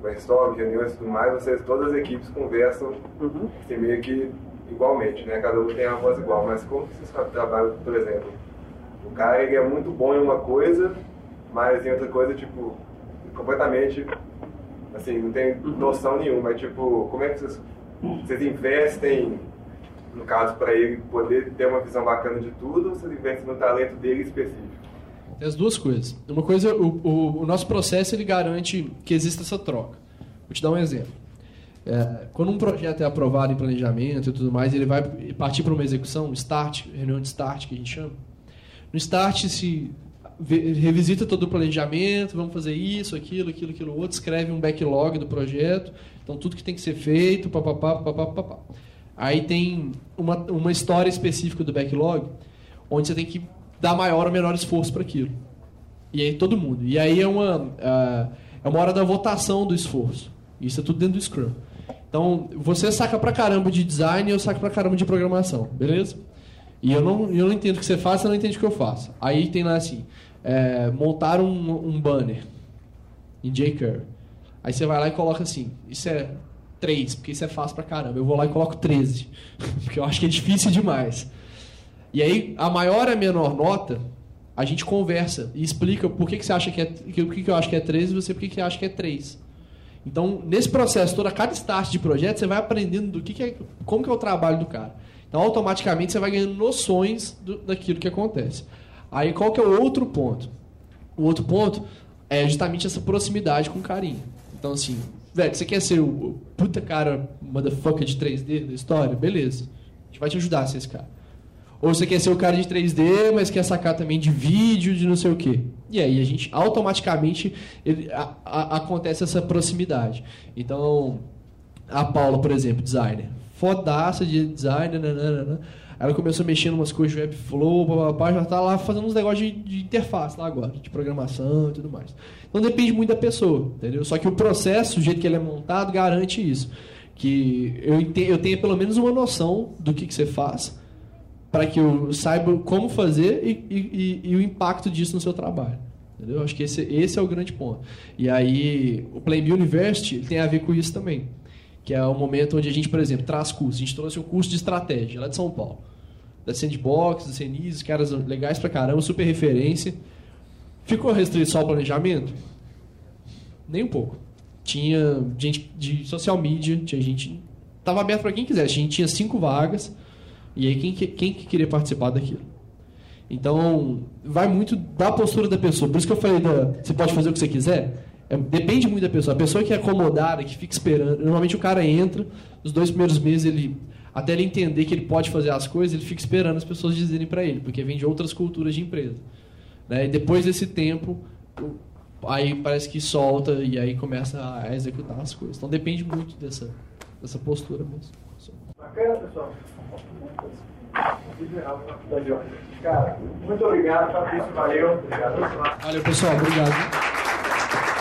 brainstorm, reuniões e tudo mais, vocês, todas as equipes conversam uhum. assim, meio que igualmente, né? Cada um tem a voz igual, mas como que vocês trabalham, por exemplo, o cara é muito bom em uma coisa, mas em outra coisa, tipo, completamente, assim, não tem uhum. noção nenhuma. É tipo, como é que vocês, vocês investem, no caso, para ele poder ter uma visão bacana de tudo, ou vocês investem no talento dele específico? Tem as duas coisas. Uma coisa, o, o, o nosso processo ele garante que exista essa troca. Vou te dar um exemplo. É, quando um projeto é aprovado em planejamento e tudo mais, ele vai partir para uma execução, start, reunião de start que a gente chama. No start se revisita todo o planejamento, vamos fazer isso, aquilo, aquilo, aquilo outro, escreve um backlog do projeto, então tudo que tem que ser feito, papapá, papapá, papapá. Aí tem uma, uma história específica do backlog, onde você tem que dar maior ou menor esforço para aquilo. E aí todo mundo. E aí é uma, uh, é uma hora da votação do esforço. Isso é tudo dentro do Scrum. Então, você saca pra caramba de design e eu saco pra caramba de programação, beleza? E eu não, eu não entendo o que você faz, você não entende o que eu faço. Aí tem lá assim, é, montar um, um banner em jQuery. Aí você vai lá e coloca assim, isso é 3, porque isso é fácil pra caramba. Eu vou lá e coloco 13, porque eu acho que é difícil demais. E aí, a maior e a menor nota, a gente conversa e explica por que, que você acha que é, por que, que eu acho que é 13 e você por que, que acha que é 3. Então, nesse processo todo, a cada start de projeto, você vai aprendendo do que, que é, como que é o trabalho do cara. Então, automaticamente, você vai ganhando noções do, daquilo que acontece. Aí, qual que é o outro ponto? O outro ponto é justamente essa proximidade com o carinho. Então, assim, velho, você quer ser o puta cara motherfucker de 3D da história? Beleza. A gente vai te ajudar a ser esse cara. Ou você quer ser o cara de 3D, mas quer sacar também de vídeo, de não sei o quê. E aí a gente automaticamente ele, a, a, acontece essa proximidade. Então, a Paula, por exemplo, designer fodaça de design, nananana. Ela começou em umas coisas de Webflow, papapá, já está lá fazendo uns negócios de, de, interface lá agora, de programação e tudo mais. Então depende muito da pessoa, entendeu? Só que o processo, o jeito que ele é montado, garante isso. Que eu, eu tenha pelo menos uma noção do que, que você faz, para que eu saiba como fazer e, e, e, o impacto disso no seu trabalho. Entendeu? Acho que esse, esse é o grande ponto. E aí, o Playbill University tem a ver com isso também que é o momento onde a gente, por exemplo, traz cursos. A gente trouxe um curso de estratégia lá de São Paulo. Da Sandbox, da Cenis, caras legais pra caramba, super referência. Ficou restrito só ao planejamento? Nem um pouco. Tinha gente de social media, tinha gente. Tava aberto para quem quisesse. A gente tinha cinco vagas. E aí, quem, quem que queria participar daquilo? Então, vai muito da postura da pessoa. Por isso que eu falei da. Você pode fazer o que você quiser. É, depende muito da pessoa. A pessoa que é acomodada, que fica esperando. Normalmente o cara entra, nos dois primeiros meses, ele até ele entender que ele pode fazer as coisas, ele fica esperando as pessoas dizerem para ele, porque vem de outras culturas de empresa. Né? E depois desse tempo, aí parece que solta e aí começa a executar as coisas. Então depende muito dessa, dessa postura mesmo. Bacana, pessoal. Cara, muito obrigado, Fabrício. Valeu. Obrigado. Valeu, pessoal. Obrigado.